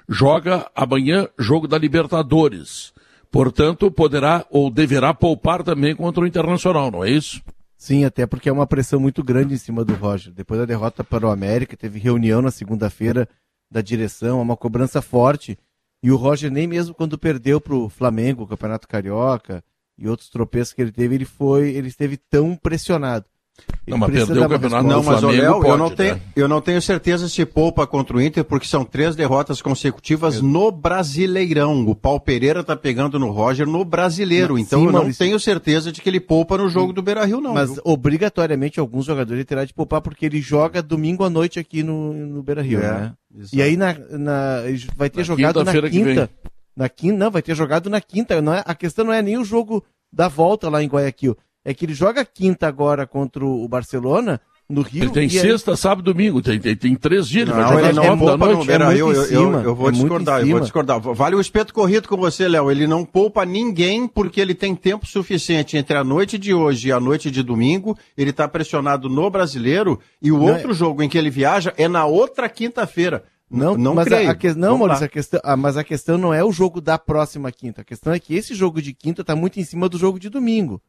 joga amanhã jogo da Libertadores. Portanto, poderá ou deverá poupar também contra o Internacional, não é isso? Sim, até porque é uma pressão muito grande em cima do Roger. Depois da derrota para o América, teve reunião na segunda-feira da direção, é uma cobrança forte. E o Roger, nem mesmo quando perdeu para o Flamengo, o Campeonato Carioca e outros tropeços que ele teve, ele foi, ele esteve tão pressionado. Não, mas perdeu o campeonato Não, mas Flamengo Léo, eu, pode, não né? tenho, eu não tenho certeza se poupa contra o Inter, porque são três derrotas consecutivas no Brasileirão. O Paulo Pereira tá pegando no Roger no Brasileiro. Não, então sim, eu não Maurício. tenho certeza de que ele poupa no jogo do Beira Rio, não. Mas viu? obrigatoriamente alguns jogadores ele terá de poupar porque ele joga domingo à noite aqui no, no Beira Rio, É, né? E aí na, na- vai ter Na jogado na quinta-feira que vem. quinta. Na quinta, não, vai ter jogado na quinta. Não é, a questão não é nem o jogo da volta lá em Guayaquil. É que ele joga quinta agora contra o Barcelona, no Rio. Ele tem e aí- sexta, sábado e domingo. Tem, tem, tem três dias. Ele vai Não, jogar ele não da poupa no noite. Rio. muito Eu, em eu- cima, eu vou é discordar, eu vou discordar. Vale o espeto corrido com você, Léo. Ele não poupa ninguém porque ele tem tempo suficiente entre a noite de hoje e a noite de domingo. Ele está pressionado no brasileiro e o Não, outro jogo em que ele viaja é na outra quinta-feira. Não, não mas creio. A, a que- não, Maurício, a questão, ah, mas a questão não é o jogo da próxima quinta. A questão é que esse jogo de quinta está muito em cima do jogo de domingo.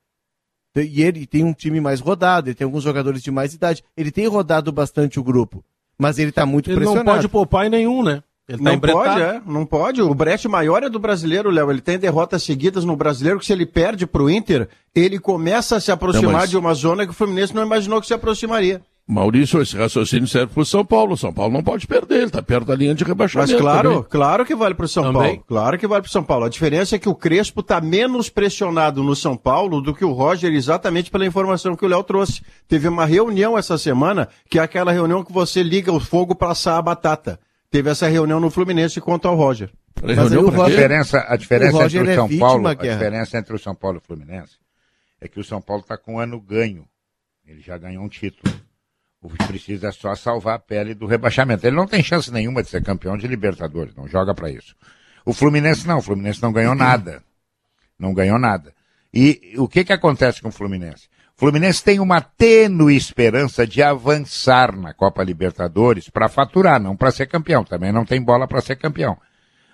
E ele tem um time mais rodado, ele tem alguns jogadores de mais idade. Ele tem rodado bastante o grupo, mas ele está muito Ele pressionado. não pode poupar em nenhum, né? Ele tá Não embretado. pode, é, não pode. O brete maior é do brasileiro, Léo. Ele tem derrotas seguidas no brasileiro que se ele perde pro Inter, ele começa a se aproximar Não, mas- de uma zona que o Fluminense não imaginou que se aproximaria. Maurício, esse raciocínio serve para o São Paulo. O São Paulo não pode perder, ele está perto da linha de Mas rebaixamento. claro, também. claro que vale pro São Também. Paulo. Claro que vale pro São Paulo. A diferença é que o Crespo tá menos pressionado no São Paulo do que o Roger, exatamente pela informação que o Léo trouxe. Teve uma reunião essa semana, que é aquela reunião que você liga o fogo para assar a batata. Teve essa reunião no Fluminense quanto ao Roger. Mas aí o pra A? Roger- diferença, a diferença O Roger entre o é São vítima, Paulo, a Guerra. diferença entre o São Paulo e o Fluminense é que o São Paulo está com um ano ganho. Ele já ganhou um título. Precisa é só salvar a pele do rebaixamento. Ele não tem chance nenhuma de ser campeão de Libertadores, não joga para isso. O Fluminense não, o Fluminense não ganhou nada. Não ganhou nada. E o que que acontece com o Fluminense? O Fluminense tem uma tênue esperança de avançar na Copa Libertadores para faturar, não para ser campeão. Também não tem bola para ser campeão.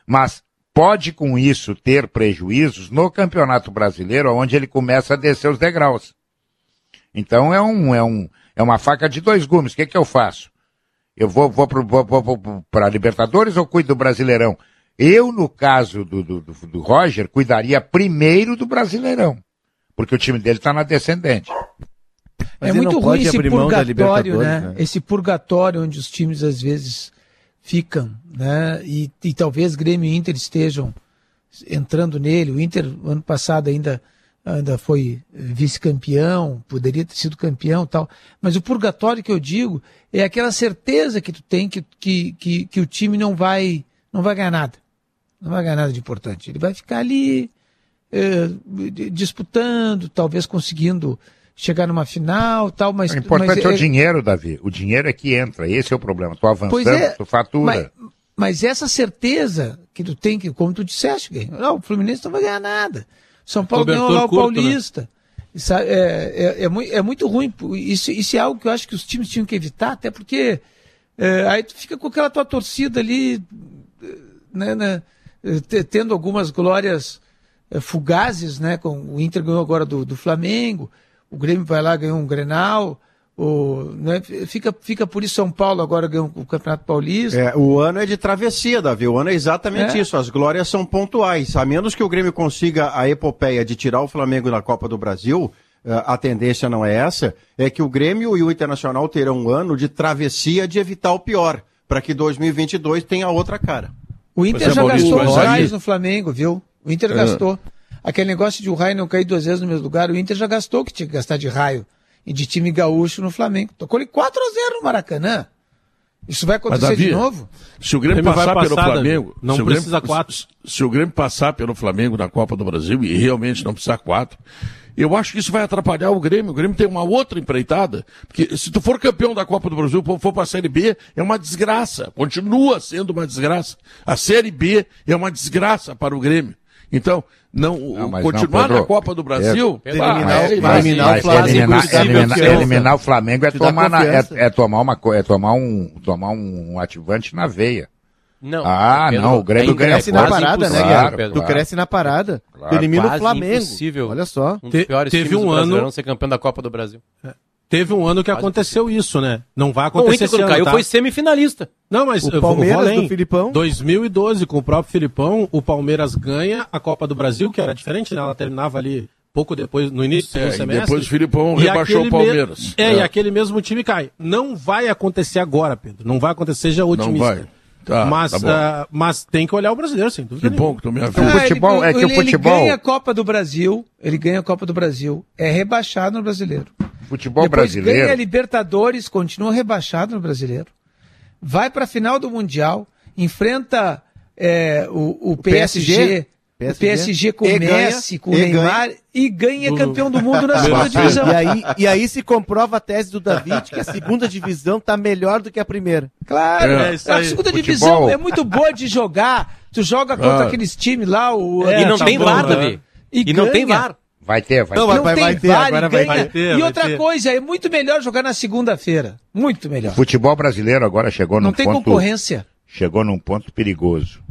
Mas pode com isso ter prejuízos no Campeonato Brasileiro, onde ele começa a descer os degraus. Então é um é um é uma faca de dois gumes. O que que eu faço? Eu vou vou para vou, vou, vou para Libertadores ou cuido do Brasileirão? Eu no caso do, do, do, do Roger cuidaria primeiro do Brasileirão, porque o time dele está na descendente. Mas é muito ruim esse purgatório, né? Né? Esse purgatório onde os times às vezes ficam, né? E, e talvez Grêmio e Inter estejam entrando nele. O Inter ano passado ainda ainda foi vice-campeão, poderia ter sido campeão, e tal. Mas o purgatório que eu digo é aquela certeza que tu tem que, que, que, que o time não vai não vai ganhar nada, não vai ganhar nada de importante. Ele vai ficar ali eh, disputando, talvez conseguindo chegar numa final, tal. Mas O importante mas é o dinheiro, Davi. O dinheiro é que entra. Esse é o problema. Tu avançando, é, tu fatura. Mas, mas essa certeza que tu tem, que, como tu disseste, não, o Fluminense não vai ganhar nada. São Paulo Cobertor ganhou lá o curto, né? Paulista. Isso É, é, é, é muito ruim. Isso, isso é algo que eu acho que os times tinham que evitar, até porque é, aí tu fica com aquela tua torcida ali, né, né, te- tendo algumas glórias eh, fugazes, né? Com, o Inter ganhou agora do, do Flamengo, o Grêmio vai lá ganhou um Grenal, o, né, fica, fica por isso São Paulo agora ganhou o Campeonato Paulista. É, o ano é de travessia, Davi. O ano é exatamente É. isso. As glórias são pontuais. A menos que o Grêmio consiga a epopeia de tirar o Flamengo da Copa do Brasil, eh, a tendência não é essa, é que o Grêmio e o Internacional terão um ano de travessia de evitar o pior, para que 2022 tenha outra cara. O Inter Pois é, já Maurício, gastou os raios no Flamengo, viu? O Inter É. gastou. Aquele negócio de o raio não cair duas vezes no mesmo lugar, o Inter já gastou o que tinha que gastar de raio de time gaúcho no Flamengo. Tocou ele 4 a 0 no Maracanã. Isso vai Mas, acontecer Davi, de novo? Se o Grêmio, O Grêmio vai passar pelo passar, Flamengo. Davi. Não se o Grêmio- precisa quatro. Se, se o Grêmio passar pelo Flamengo na Copa do Brasil, e realmente não precisa quatro, eu acho que isso vai atrapalhar o Grêmio. O Grêmio tem uma outra empreitada. Porque se tu for campeão da Copa do Brasil, for para a Série B, é uma desgraça. Continua sendo uma desgraça. A Série B é uma desgraça para o Grêmio. Então, não, Não, continuar não, na Copa do Brasil, Pedro, eliminar, é- mas- eliminar o Flamengo eliminar- é eliminar- é o Flamengo é tomar, na- é, é tomar uma é tomar um tomar um ativante na veia. Não. Ah, não, o Grêmio é ganha Cresce na parada, né, claro, Tu claro. cresce na parada. Claro. Tu elimina o Flamengo. impossível. Olha só. Um dos Te- piores teve times um do ano- Brasileirão ser campeão da Copa do Brasil. Teve um ano que aconteceu isso, né? Não vai Bom, o acontecer Inter quando esse caiu ano, tá? foi semifinalista. Não, mas O eu vou- vou Palmeiras do Filipão. 2012, com o próprio Filipão, o Palmeiras ganha a Copa do Brasil, que era diferente, né? Ela terminava ali pouco depois, no início do segundo É, e semestre. depois o Filipão E rebaixou o Palmeiras. me- É, É. e aquele mesmo time cai. Não vai acontecer agora, Pedro. Não vai acontecer, seja otimista. vai. Tá, mas, tá ah, mas tem que olhar o brasileiro, sem dúvida. Que bom que tu me avisa. O futebol- ele, é que o ele- futebol- Ele ganha a Copa do Brasil, ele ganha a Copa do Brasil, é rebaixado no brasileiro. Futebol Depois ganha brasileiro. Libertadores, continua rebaixado no brasileiro. Vai para a final do Mundial, enfrenta é, o, o PSG, PSG, o PSG com e o ganha, Messi, com o e Neymar e ganha campeão do mundo na segunda divisão. E aí, e aí se comprova a tese do David que a segunda divisão tá melhor do que a primeira. Claro, É, a segunda Futebol. divisão é muito boa de jogar. Tu joga contra Ah. aqueles times lá, o e não tá tem bom, VAR? Davi. E E, não tem ganha. VAR. Vai ter, vai Não, ter. Não Vai- tem vai ter, VAR agora e vai ter, e outra ter. coisa, é muito melhor jogar na segunda-feira. Muito melhor. Futebol brasileiro agora chegou num Não tem ponto concorrência. chegou num ponto perigoso.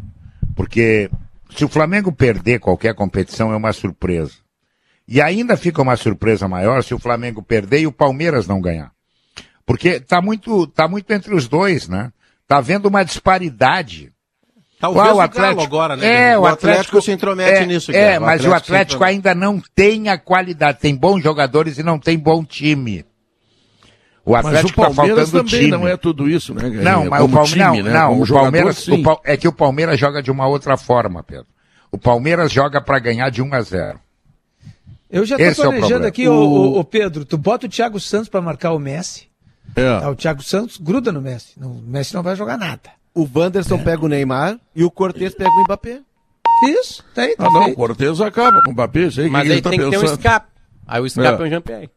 Porque se o Flamengo perder qualquer competição é uma surpresa. E ainda fica uma surpresa maior se o Flamengo perder e o Palmeiras não ganhar. Porque tá muito, tá muito entre os dois, né? Tá havendo uma disparidade. Talvez Qual o Galo agora, né? É, o O Atlético, Atlético se intromete é, nisso, É, Guilherme. O mas o Atlético se Atlético ainda não tem a qualidade. Tem bons jogadores e não tem bom time. O Mas o Atlético tá Palmeiras faltando também time. não é tudo isso, né? Não, mas o Palmeiras, time, não, né? não, o jogador, Palmeiras, o é que o Palmeiras joga de uma outra forma, Pedro. O Palmeiras joga para ganhar de 1 a 0. Eu já tô Esse é o planejando problema. aqui, ô, ô, ô, Pedro, tu bota o Thiago Santos para marcar o Messi. É. Tá, o Thiago Santos gruda no Messi. Não, o Messi não vai jogar nada. O Wanderson pega o Neymar e o Cortez pega o Mbappé. Isso, tá aí, tá Ah, não, o. Cortez acaba com o Mbappé, sei Mas que aí ele tá tem que ter um escape. Aí o escape É. é, um Jean-Pierre.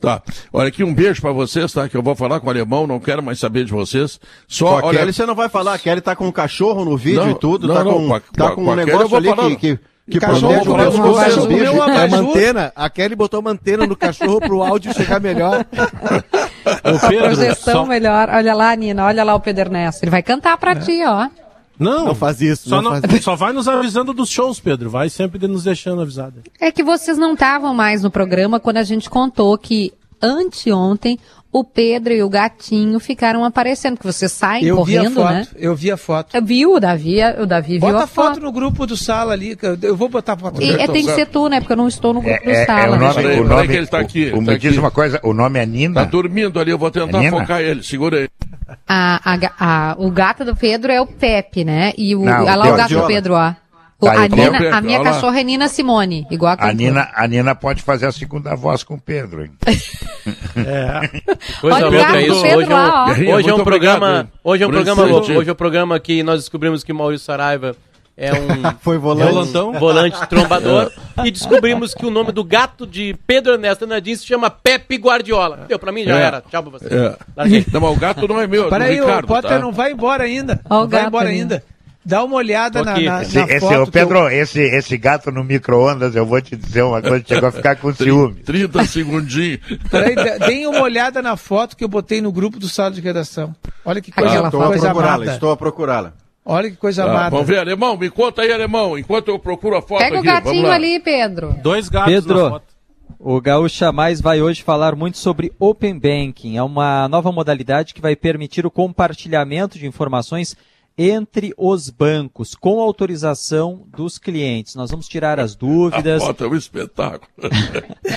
Tá. Olha aqui, um beijo pra vocês, tá? Que eu vou falar com o alemão, não quero mais saber de vocês. Só, Com a olha, Kelly você não vai falar. A Kelly tá com um cachorro no vídeo Não, e tudo. não, tá não, com, com a- tá com com um negócio ali que, que, que Cachorro, protege o vou falar mesmo com dos vocês, o bichos. meu É uma abajur. antena. A Kelly botou uma antena no cachorro pro áudio chegar melhor. Ô, Pedro, Projeção só- melhor. Olha lá, Nina, olha lá o Pedro Ernesto. Ele vai cantar pra ti, ó. Não, Não faz isso, Só, não não- faz isso. só vai nos avisando dos shows, Pedro. Vai sempre nos deixando avisado. É que vocês não estavam mais no programa quando a gente contou que anteontem o Pedro e o gatinho ficaram aparecendo, que vocês saem Eu vi a correndo, foto, né? eu vi a foto. Viu, o Davi, o Davi viu Bota a a foto foto. no grupo do sala ali, eu- vou botar a foto. E, é, tem que ser tu, né? Porque eu não estou no grupo do É, é, sala. o nome, Peraí, o nome, que ele tá aqui, o, o- tá me diz aqui. uma coisa, o nome é Tá Nina? dormindo ali, eu vou tentar Nina? focar ele. Segura aí. A- a a- o gato do Pedro é o Pepe, né? E o, Não, olha lá o gato do Pedro, ó. O- Tá, a, Nina- Pepe, a minha cachorra é Nina Simone, igual a A. Nina, a Nina pode fazer a segunda voz com o Pedro, hein? Coisa Olha o louca isso. Pedro Hoje é um, lá, ó. Guerrinha, hoje é um programa, obrigado, hoje é um programa louco. Hoje é um programa que nós descobrimos que Maurício Saraiva é um Foi volante. Volantão. volante trombador e descobrimos que o nome do gato de Pedro Ernesto Nadim se chama Pepe Guardiola. Deu, pra mim já É. era. Tchau pra você. É. Não, mas o gato não é meu, é Peraí, o Potter tá? não vai embora ainda. Ó não vai gato embora ali. ainda. Dá uma olhada na, na, Esse, na esse, foto. que eu- Pedro, esse, esse gato no micro-ondas, eu vou te dizer uma coisa, chegou a ficar com ciúme. 30 segundinhos. Peraí, dê- deem uma olhada na foto que eu botei no grupo do sala de redação. Olha que coisa, Aquela Estou a coisa procurá-la, amada. estou a procurá-la. Olha que coisa Tá, amada. vamos ver, alemão, me conta aí, alemão, enquanto eu procuro a foto Pega o aqui. vamos gatinho lá. ali, Pedro. Dois gatos Pedro. na foto. O Gaúcha Mais vai hoje falar muito sobre Open Banking. É uma nova modalidade que vai permitir o compartilhamento de informações entre os bancos, com autorização dos clientes. Nós vamos tirar as A dúvidas. foto é um espetáculo.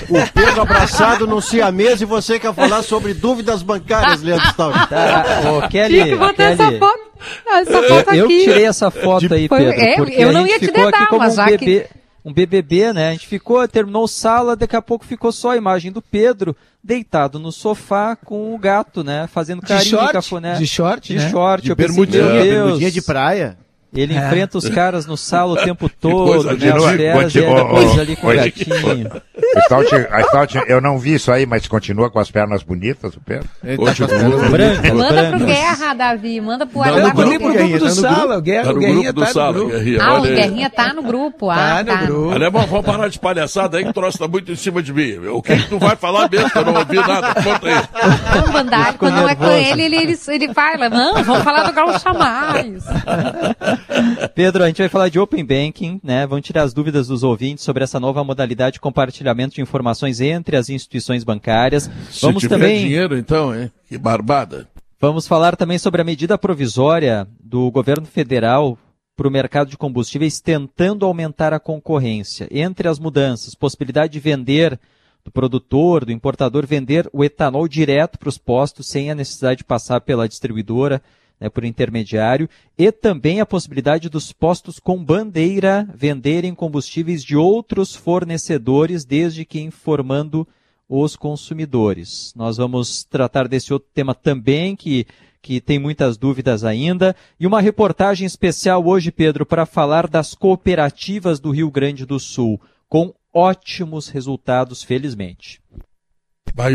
O Pedro abraçado no siamês e você quer falar sobre dúvidas bancárias, Leandro Stalin. Tá, ô, Kelly, Tinha que botar essa Kelly, foto. Essa foto eu aqui. tirei essa foto aí, Foi- Pedro, é, porque eu a não gente ia te ficou aqui dedar, como mas um já que- bebê, um BBB, né? A gente ficou, terminou sala, daqui a pouco ficou só a imagem do Pedro deitado no sofá com o gato, né? Fazendo De carinho, short, cafuné. de short, de né? short. De eu pensei, bermudinha, meu Deus. bermudinha de praia. Ele É. enfrenta os caras no salo o tempo todo, coisa né, continua- as feras, e depois ali com o gatinho. Stout, a Stout, eu não vi isso aí, mas continua com as pernas bonitas, o Pedro? Hoje, Brancas, Manda pro. Guerra, Davi. Manda pro Tá WhatsApp. grupo, pro grupo do Sala. O Guerra, Tá o no Guerrinha grupo do tá Sala. Ah, o. Guerrinha tá no grupo. Ah, Tá no tá. grupo. Alemão, vamos parar de palhaçada aí que o troço tá muito em cima de mim. O que, tu vai falar mesmo? que Eu não ouvi nada. Conta aí. Não, Bandari, Ficou quando não é com ele, ele, ele, ele fala, não, vamos falar do Gaúcha Mais. Pedro, a gente vai falar de Open Banking, né? Vamos tirar as dúvidas dos ouvintes sobre essa nova modalidade de compartilhamento de informações entre as instituições bancárias. Se Vamos tiver também dinheiro, então, hein? Que barbada. Vamos falar também sobre a medida provisória do governo federal para o mercado de combustíveis tentando aumentar a concorrência. Entre as mudanças, possibilidade de vender do produtor, do importador, vender o etanol direto para os postos sem a necessidade de passar pela distribuidora, né, por intermediário, e também a possibilidade dos postos com bandeira venderem combustíveis de outros fornecedores, desde que informando os consumidores. Nós vamos tratar desse outro tema também, que, que tem muitas dúvidas ainda. E uma reportagem especial hoje, Pedro, para falar das cooperativas do Rio Grande do Sul, com ótimos resultados, felizmente.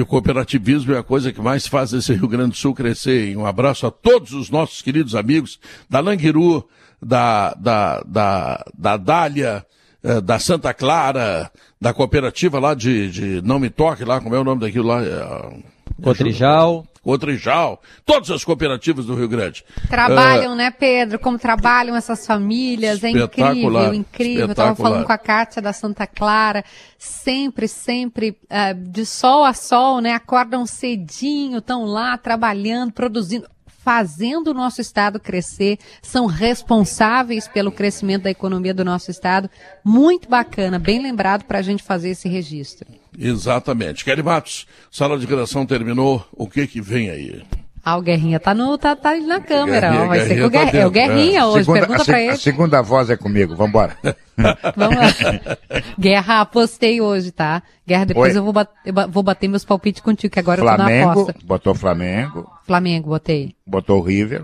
O cooperativismo é a coisa que mais faz esse Rio Grande do Sul crescer. hein? Um abraço a todos os nossos queridos amigos da Languiru, da, da, da, da Dália, eh, da Santa Clara, da cooperativa lá de, de Não Me Toque, lá, como é o nome daquilo lá? Eh, Cotrijal. Cotrijal. Todas as cooperativas do Rio Grande. Trabalham, né, Pedro? Como trabalham essas famílias? É incrível, incrível. Eu tava espetacular. falando com a Kátia da Santa Clara. Sempre, sempre, ah, de sol a sol, né? Acordam cedinho, estão lá trabalhando, produzindo. Fazendo o nosso estado crescer, são responsáveis pelo crescimento da economia do nosso estado. Muito bacana, bem lembrado para a gente fazer esse registro. Exatamente. Kelly Matos, sala de redação terminou. O que que vem aí? Ah, o Guerrinha tá, no, tá, tá ali na câmera, Guerrinha, ó. Vai ser Guerrinha com o tá Guerrinha. é o Guerrinha é. hoje, Segunda- pergunta a, pra ele. a segunda voz é comigo, vambora. Vamos lá. Guerra, apostei hoje, tá? Guerra, depois Oi. eu vou, bat- eu vou bater meus palpites contigo, que agora eu tô na Flamengo, aposta. botou Flamengo, Flamengo, botei. botou River.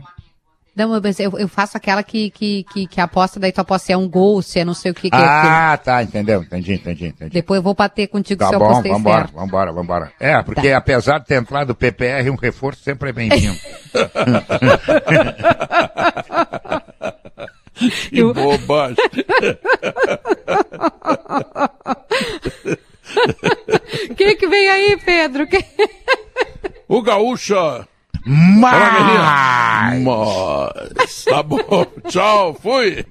Não, eu, eu, eu faço aquela que, que, que, que a aposta, daí tu aposta se é um gol, se é não sei o que. que é. Ah, tá, entendeu? Entendi, entendi, entendi. Depois eu vou bater contigo Tá se eu bom, apostei vambora, certo. vambora, vambora. É, porque apesar de ter entrado o PPR, um reforço sempre é bem-vindo. Que Eu- bobagem. Quem que vem aí, Pedro? Quem- O Gaúcha. Mas... Mas. Tá bom. Tchau. Fui.